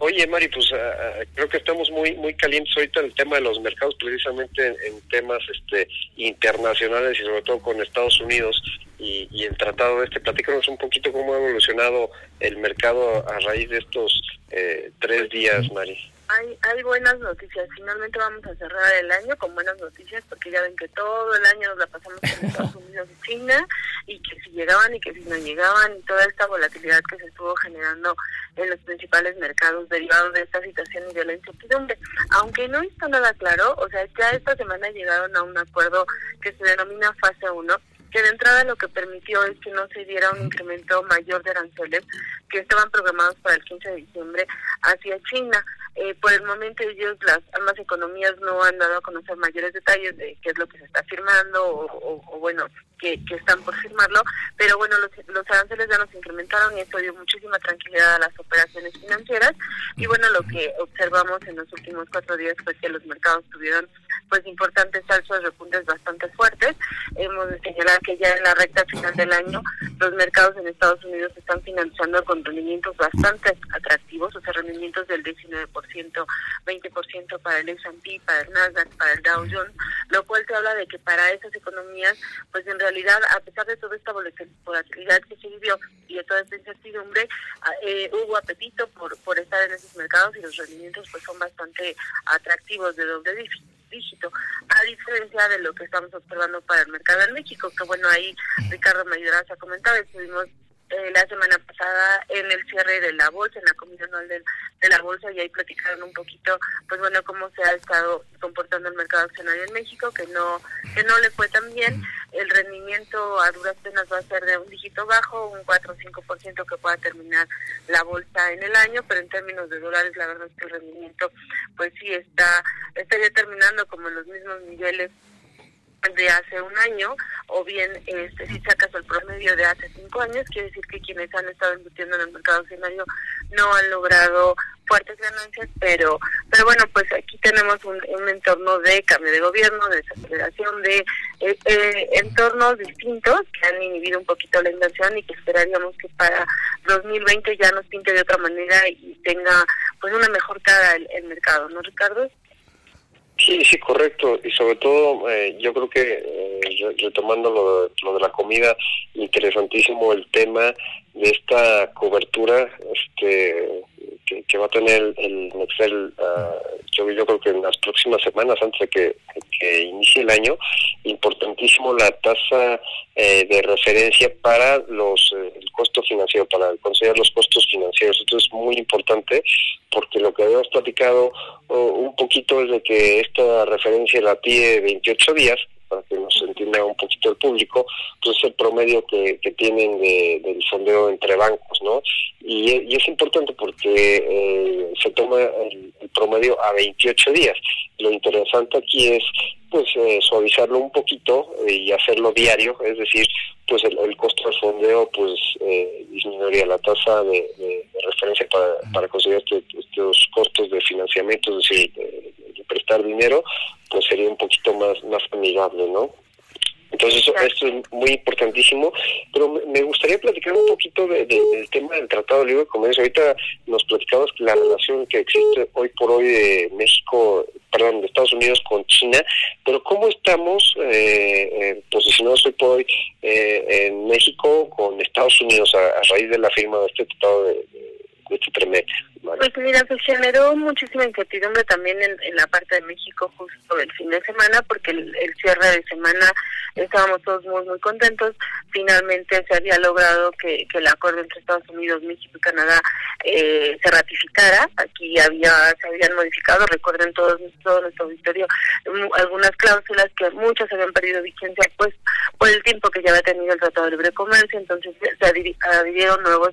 Oye, Mari, pues ah, ah, creo que estamos muy muy calientes ahorita en el tema de los mercados, precisamente en, temas este internacionales y sobre todo con Estados Unidos y, el tratado este. Platícanos un poquito cómo ha evolucionado el mercado a raíz de estos eh, tres días, Mari. Hay, hay buenas noticias. Finalmente vamos a cerrar el año con buenas noticias porque ya ven que todo el año nos la pasamos con Estados Unidos y China y que si llegaban y que si no llegaban y toda esta volatilidad que se estuvo generando en los principales mercados derivados de esta situación y de la incertidumbre. Aunque no está nada claro, o sea, ya esta semana llegaron a un acuerdo que se denomina fase 1 que de entrada lo que permitió es que no se diera un incremento mayor de aranceles que estaban programados para el 15 de diciembre hacia China. Eh, por el momento ellos, las ambas economías no han dado a conocer mayores detalles de qué es lo que se está firmando o, bueno, que, están por firmarlo, pero bueno, los, los aranceles ya nos incrementaron y esto dio muchísima tranquilidad a las operaciones financieras y bueno, lo que observamos en los últimos cuatro días fue que los mercados tuvieron pues importantes alzas, repuntes bastante fuertes. Hemos de señalar que ya en la recta final del año los mercados en Estados Unidos están financiando con rendimientos bastante atractivos, o sea, rendimientos del 19%, 20% para el S&P, para el Nasdaq, para el Dow Jones, lo cual te habla de que para esas economías, pues en realidad, a pesar de toda esta volatilidad que se vivió y de toda esta incertidumbre, ah, eh, hubo apetito por, por estar en esos mercados y los rendimientos pues son bastante atractivos de doble dígito, a diferencia de lo que estamos observando para el mercado en México, que bueno, ahí Ricardo me ayudarás a comentar, estuvimos eh, la semana pasada en el cierre de la bolsa, en la comisión anual de, la bolsa, y ahí platicaron un poquito, pues bueno, cómo se ha estado comportando el mercado accionario en México, que no que no le fue tan bien. El rendimiento a duras penas va a ser de un dígito bajo, un 4 o 5% que pueda terminar la bolsa en el año, pero en términos de dólares, la verdad es que el rendimiento, pues sí está, estaría terminando como en los mismos niveles de hace un año o bien este, si sacas el promedio de hace cinco años, quiere decir que quienes han estado invirtiendo en el mercado accionario no han logrado fuertes ganancias, pero pero bueno, pues aquí tenemos un, entorno de cambio de gobierno, de desaceleración, de eh, eh, entornos distintos que han inhibido un poquito la inversión y que esperaríamos que para 2020 ya nos pinte de otra manera y tenga pues una mejor cara el mercado, ¿no, Ricardo? Sí, sí, correcto. Y sobre todo, eh, yo creo que, eh, retomando lo, lo de la comida, interesantísimo el tema de esta cobertura este que, va a tener el Nexel, ah, yo, yo creo que en las próximas semanas, antes de que, inicie el año, importantísimo la tasa eh, de referencia para los eh, el costo financiero, para considerar los costos financieros. Esto es muy importante porque lo que habíamos platicado oh, un poquito es de que esta referencia la pide 28 días, para que nos un poquito el público, pues el promedio que, tienen de, del sondeo entre bancos, ¿no? Y, es importante porque eh, se toma el, promedio a 28 días. Lo interesante aquí es pues eh, suavizarlo un poquito eh, y hacerlo diario, es decir, pues el, costo del fondeo pues eh, disminuiría la tasa de, referencia para, para este, estos costos de financiamiento, es decir, de prestar dinero, pues sería un poquito más, más amigable, ¿no? Entonces, esto es muy importantísimo, pero me gustaría platicar un poquito del tema del Tratado de Libre Comercio. Ahorita nos platicamos la relación que existe hoy por hoy de México, perdón, de Estados Unidos con China, pero ¿cómo estamos eh, eh posicionados hoy por hoy eh, en México con Estados Unidos a, raíz de la firma de este Tratado de, este trimestre? Pues mira, se generó muchísima incertidumbre también en, la parte de México justo el fin de semana, porque el, cierre de semana estábamos todos muy muy contentos. Finalmente se había logrado que, el acuerdo entre Estados Unidos, México y Canadá eh, se ratificara. Aquí había se habían modificado, recuerden todos todo nuestro auditorio, algunas cláusulas que muchas habían perdido vigencia pues por el tiempo que ya había tenido el Tratado de Libre Comercio, entonces se adhirieron nuevos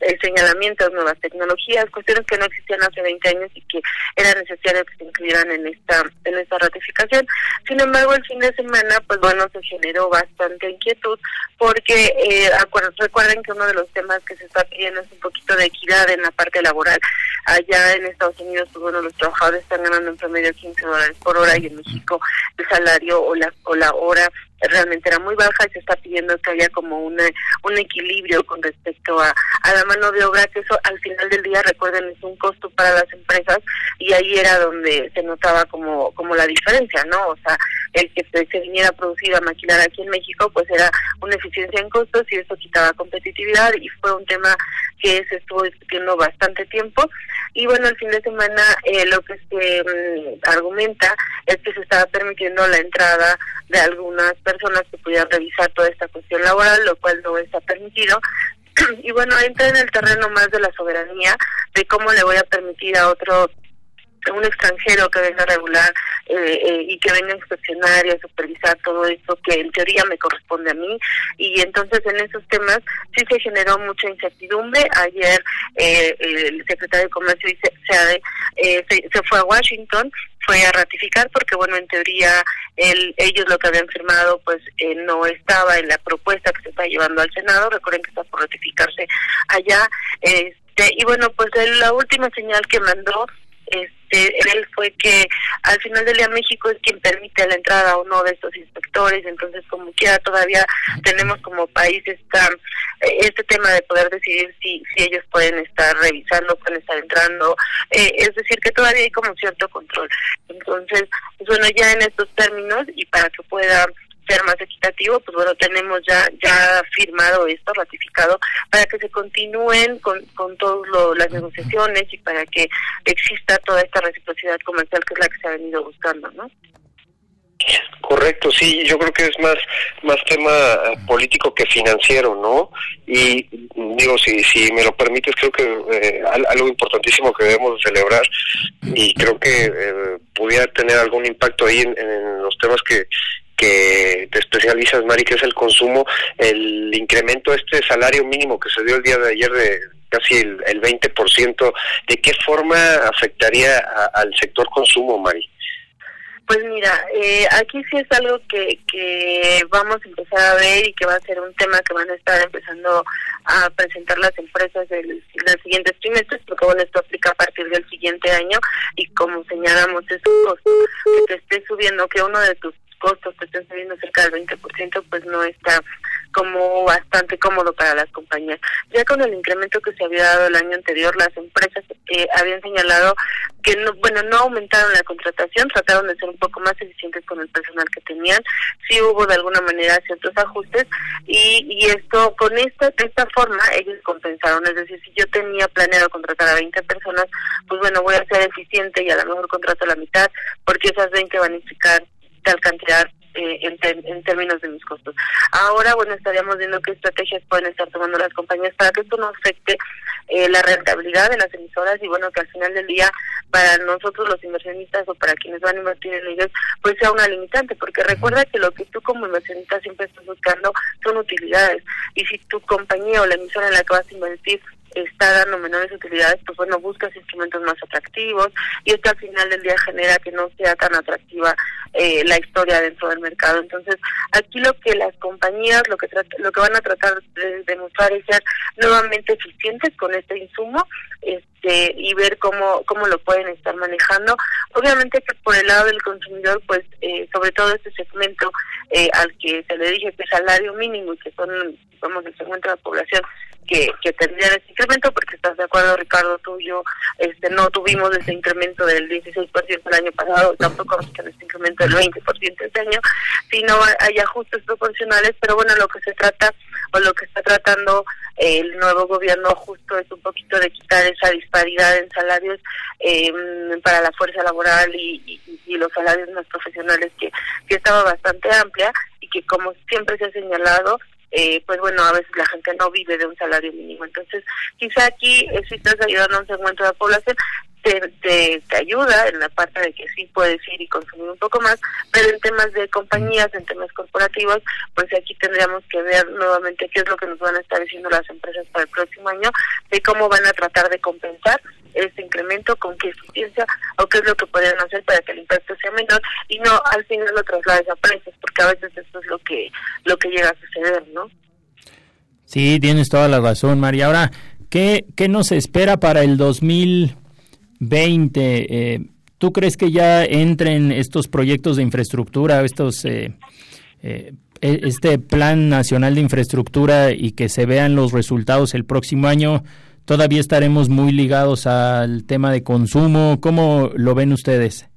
eh, señalamientos, nuevas tecnologías, que no existían hace 20 años y que era necesario que se incluyeran en esta en esta ratificación. Sin embargo, el fin de semana, pues bueno, se generó bastante inquietud porque eh, recuerden que uno de los temas que se está pidiendo es un poquito de equidad en la parte laboral. Allá en Estados Unidos, pues bueno, los trabajadores están ganando en promedio 15 dólares por hora y en México el salario o la, o la hora realmente era muy baja y se está pidiendo que haya como una, un equilibrio con respecto a, a la mano de obra, que eso al final del día, recuerden, es un costo para las empresas y ahí era donde se notaba como, como la diferencia, ¿no? O sea, el que se, viniera a producir, a maquilar aquí en México, pues era una eficiencia en costos y eso quitaba competitividad y fue un tema que se estuvo discutiendo bastante tiempo. Y bueno, el fin de semana eh, lo que se mm, argumenta es que se estaba permitiendo la entrada de algunas personas que pudieran revisar toda esta cuestión laboral, lo cual no está permitido. Y bueno, entra en el terreno más de la soberanía, de cómo le voy a permitir a otro un extranjero que venga a regular eh, eh, y que venga a inspeccionar y a supervisar todo esto que en teoría me corresponde a mí. Y entonces en esos temas sí se generó mucha incertidumbre. Ayer eh, el secretario de comercio y se, se, fue a Washington fue a ratificar porque bueno en teoría el, ellos lo que habían firmado pues no estaba en la propuesta que se está llevando al senado. Recuerden que está por ratificarse allá este y bueno pues la última señal que mandó este, él fue que al final del día México es quien permite la entrada o no de estos inspectores, entonces como quiera todavía tenemos como país esta, este tema de poder decidir si, si ellos pueden estar revisando, pueden estar entrando, eh, es decir, que todavía hay como cierto control. Entonces, bueno, ya en estos términos y para que pueda ser más equitativo, pues bueno, tenemos ya ya firmado esto, ratificado, para que se continúen con, con todas las negociaciones y para que exista toda esta reciprocidad comercial que es la que se ha venido buscando, ¿no? Correcto, sí, yo creo que es más más tema político que financiero, ¿no? Y digo, si si me lo permites, creo que eh, algo importantísimo que debemos celebrar y creo que eh, pudiera tener algún impacto ahí en los temas que que te especializas, Mari, que es el consumo, el incremento de este salario mínimo que se dio el día de ayer de casi el, el 20%, ¿de qué forma afectaría al sector consumo, Mari? Pues mira, eh, aquí sí es algo que, que vamos a empezar a ver y que va a ser un tema que van a estar empezando a presentar las empresas en los siguientes trimestres, porque bueno, esto aplica a partir del siguiente año y como señalamos es un costo que te esté subiendo, que uno de tus costos que estén subiendo cerca del 20%, pues no está como bastante cómodo para las compañías. Ya con el incremento que se había dado el año anterior, las empresas eh, habían señalado que no, bueno, no aumentaron la contratación, trataron de ser un poco más eficientes con el personal que tenían, sí hubo de alguna manera ciertos ajustes y, y esto, con esta, de esta forma, ellos compensaron, es decir, si yo tenía planeado contratar a 20 personas, pues bueno, voy a ser eficiente y a lo mejor contrato la mitad, porque esas 20 van a implicar tal cantidad eh, en, términos de mis costos. Ahora, bueno, estaríamos viendo qué estrategias pueden estar tomando las compañías para que esto no afecte eh, la rentabilidad de las emisoras y bueno, que al final del día para nosotros los inversionistas o para quienes van a invertir en ellos, pues sea una limitante, porque recuerda que lo que tú como inversionista siempre estás buscando son utilidades y si tu compañía o la emisora en la que vas a invertir está dando menores utilidades, pues bueno, buscas instrumentos más atractivos y esto al final del día genera que no sea tan atractiva eh, la historia dentro del mercado. Entonces, aquí lo que las compañías, lo que lo que van a tratar de demostrar es ser nuevamente eficientes con este insumo, este este, y ver cómo, cómo lo pueden estar manejando. Obviamente que por el lado del consumidor, pues eh, sobre todo este segmento eh, al que se le dije que salario mínimo y que son, digamos, el segmento de la población que, que tendrían este incremento, porque estás de acuerdo, Ricardo, tú y yo este, no tuvimos ese incremento del 16% el año pasado, tampoco vamos a este incremento del 20% este año, sino hay ajustes proporcionales, pero bueno, lo que se trata o lo que está tratando el nuevo gobierno justo es un poquito de quitar esa disparidad en salarios eh, para la fuerza laboral y, y, los salarios más profesionales que, que estaba bastante amplia y que como siempre se ha señalado eh, pues bueno, a veces la gente no vive de un salario mínimo. Entonces, quizá aquí, eh, si estás ayudando a un segmento de la población, te, te, ayuda en la parte de que sí puedes ir y consumir un poco más, pero en temas de compañías, en temas corporativos, pues aquí tendríamos que ver nuevamente qué es lo que nos van a estar diciendo las empresas para el próximo año, de cómo van a tratar de compensar este incremento, con qué eficiencia o qué es lo que podrían hacer para que el impacto sea menor y no al final lo traslades a precios, porque a veces esto es lo que, lo que llega a suceder, ¿no? Sí, tienes toda la razón, María. Ahora, ¿qué, qué nos espera para el 2020? Eh, ¿Tú crees que ya entren estos proyectos de infraestructura, estos... Eh, eh, e, este plan nacional de infraestructura y que se vean los resultados el próximo año, todavía estaremos muy ligados al tema de consumo. ¿Cómo lo ven ustedes?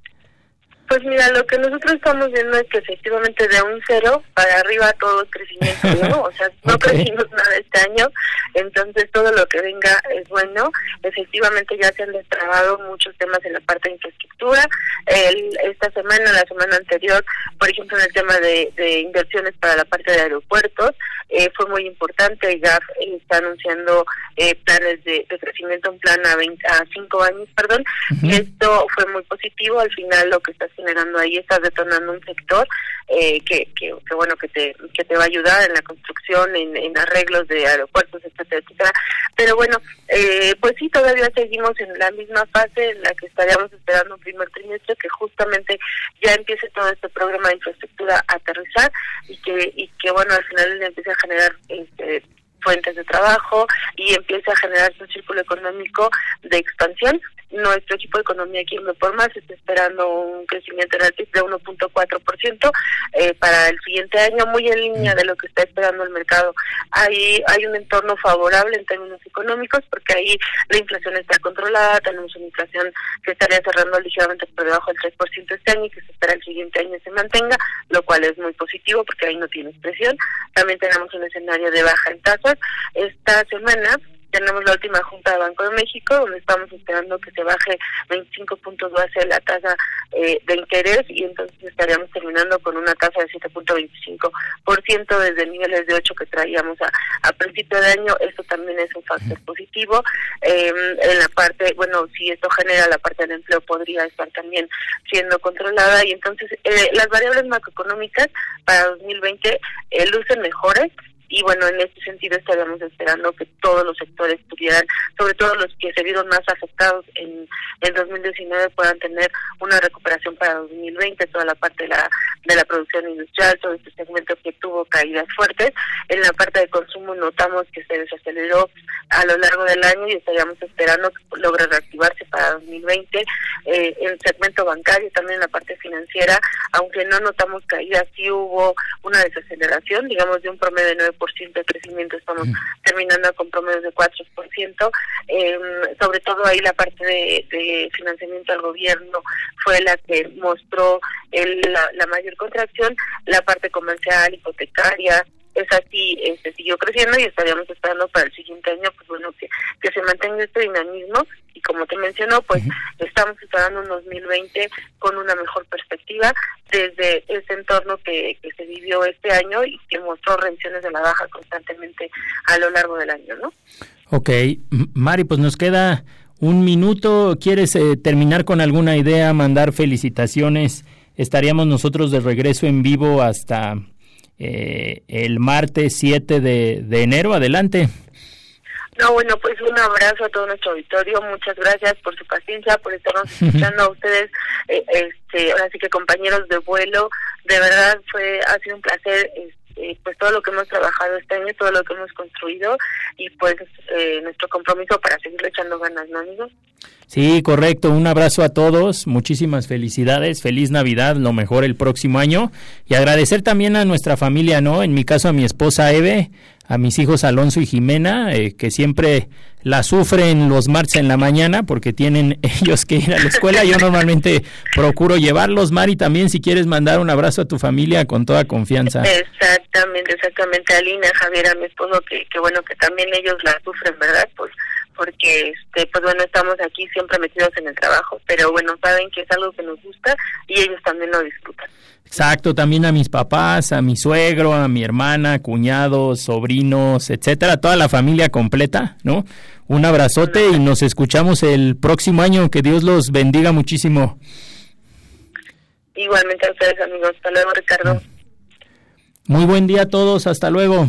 Pues mira, lo que nosotros estamos viendo es que efectivamente de un cero para arriba todo el crecimiento, ¿no? O sea, no crecimos nada este año, entonces todo lo que venga es bueno. Efectivamente ya se han destrabado muchos temas en la parte de infraestructura. El, esta semana, la semana anterior, por ejemplo, en el tema de, de inversiones para la parte de aeropuertos, eh, fue muy importante. GAF está anunciando eh, planes de, crecimiento, un plan a, 20, a cinco años, perdón. y Esto fue muy positivo. Al final lo que está generando ahí está detonando un sector eh, que, que, bueno que te que te va a ayudar en la construcción, en, en arreglos de aeropuertos, etcétera, etcétera. Pero bueno, eh, pues sí, todavía seguimos en la misma fase en la que estaríamos esperando un primer trimestre que justamente ya empiece todo este programa de infraestructura a aterrizar y que y que bueno al final empiece a generar este fuentes de trabajo y empieza a generarse un círculo económico de expansión. Nuestro equipo de economía aquí en por más está esperando un crecimiento en el PIB de 1.4% eh, para el siguiente año, muy en línea de lo que está esperando el mercado. Hay, hay un entorno favorable en términos económicos porque ahí la inflación está controlada, tenemos una inflación que estaría cerrando ligeramente por debajo del 3% este año y que se espera el siguiente año se mantenga, lo cual es muy positivo porque ahí no tiene presión. También tenemos un escenario de baja en tasas esta semana tenemos la última junta de Banco de México, donde estamos esperando que se baje 25 puntos base la tasa eh, de interés y entonces estaríamos terminando con una tasa de 7.25% desde niveles de 8 que traíamos a, a principio de año. Esto también es un factor positivo. Em, en la parte, bueno, si esto genera la parte del empleo, podría estar también siendo controlada y entonces eh, las variables macroeconómicas para 2020 eh, lucen mejores y bueno, en este sentido estaríamos esperando que todos los sectores tuvieran, sobre todo los que se vieron más afectados en el 2019, puedan tener una recuperación para 2020, toda la parte de la, de la producción industrial, todo este segmento que tuvo caídas fuertes. En la parte de consumo notamos que se desaceleró a lo largo del año y estaríamos esperando que logre reactivarse para 2020. Eh, el segmento bancario, también en la parte financiera, aunque no notamos caídas, sí hubo una desaceleración, digamos, de un promedio de 9 de crecimiento, estamos mm. terminando con promedios de 4%. Eh, sobre todo ahí la parte de, financiamiento al gobierno fue la que mostró la, mayor contracción, la parte comercial, hipotecaria, es así, este, siguió creciendo y estaríamos esperando para el siguiente año, pues bueno, que, que se mantenga este dinamismo y como te mencionó, pues estamos esperando un 2020 con una mejor perspectiva desde ese entorno que, que se vivió este año y que mostró reacciones de la baja constantemente a lo largo del año, ¿no? Ok, Mari, pues nos queda un minuto. ¿Quieres eh, terminar con alguna idea, mandar felicitaciones? Estaríamos nosotros de regreso en vivo hasta eh, el martes 7 de, de enero. Adelante. No, bueno, pues un abrazo a todo nuestro auditorio. Muchas gracias por su paciencia, por estarnos escuchando a ustedes. Eh, este, ahora sí que compañeros de vuelo, de verdad fue ha sido un placer. Eh, pues todo lo que hemos trabajado este año, todo lo que hemos construido y pues eh, nuestro compromiso para seguir echando ganas, ¿no, amigos? Sí, correcto. Un abrazo a todos. Muchísimas felicidades. Feliz Navidad, lo mejor el próximo año. Y agradecer también a nuestra familia, ¿no? En mi caso a mi esposa Eve, a mis hijos Alonso y Jimena, eh, que siempre la sufren los martes en la mañana porque tienen ellos que ir a la escuela. Yo normalmente procuro llevarlos. Mari, también si quieres mandar un abrazo a tu familia con toda confianza. Exactamente, exactamente. Alina, Javier, a mi esposo, que bueno, que también ellos la sufren, ¿verdad? Pues porque este pues bueno estamos aquí siempre metidos en el trabajo pero bueno saben que es algo que nos gusta y ellos también lo disfrutan Exacto, también a mis papás, a mi suegro, a mi hermana, cuñados, sobrinos, etcétera, toda la familia completa, ¿no? Un abrazote y nos escuchamos el próximo año. Que Dios los bendiga muchísimo. Igualmente a ustedes, amigos. Hasta luego, Ricardo. Muy buen día a todos. Hasta luego.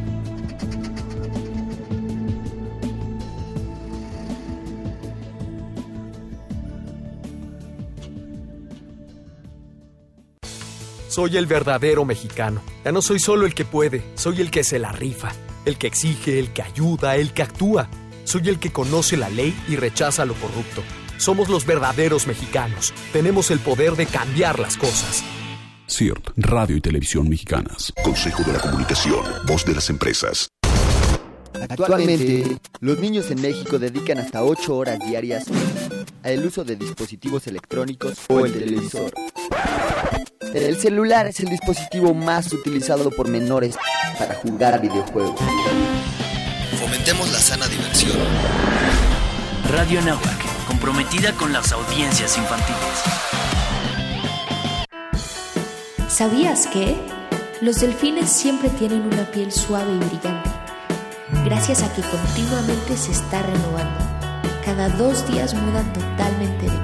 Soy el verdadero mexicano. Ya no soy solo el que puede, soy el que se la rifa, el que exige, el que ayuda, el que actúa. Soy el que conoce la ley y rechaza lo corrupto. Somos los verdaderos mexicanos. Tenemos el poder de cambiar las cosas. CIRT, Radio y Televisión Mexicanas. Consejo de la Comunicación, voz de las empresas. Actualmente, los niños en México dedican hasta 8 horas diarias al uso de dispositivos electrónicos o el televisor. El celular es el dispositivo más utilizado por menores para jugar videojuegos. Fomentemos la sana diversión. Radio Nahuac, comprometida con las audiencias infantiles. ¿Sabías que? Los delfines siempre tienen una piel suave y brillante, gracias a que continuamente se está renovando. Cada dos días mudan totalmente de piel.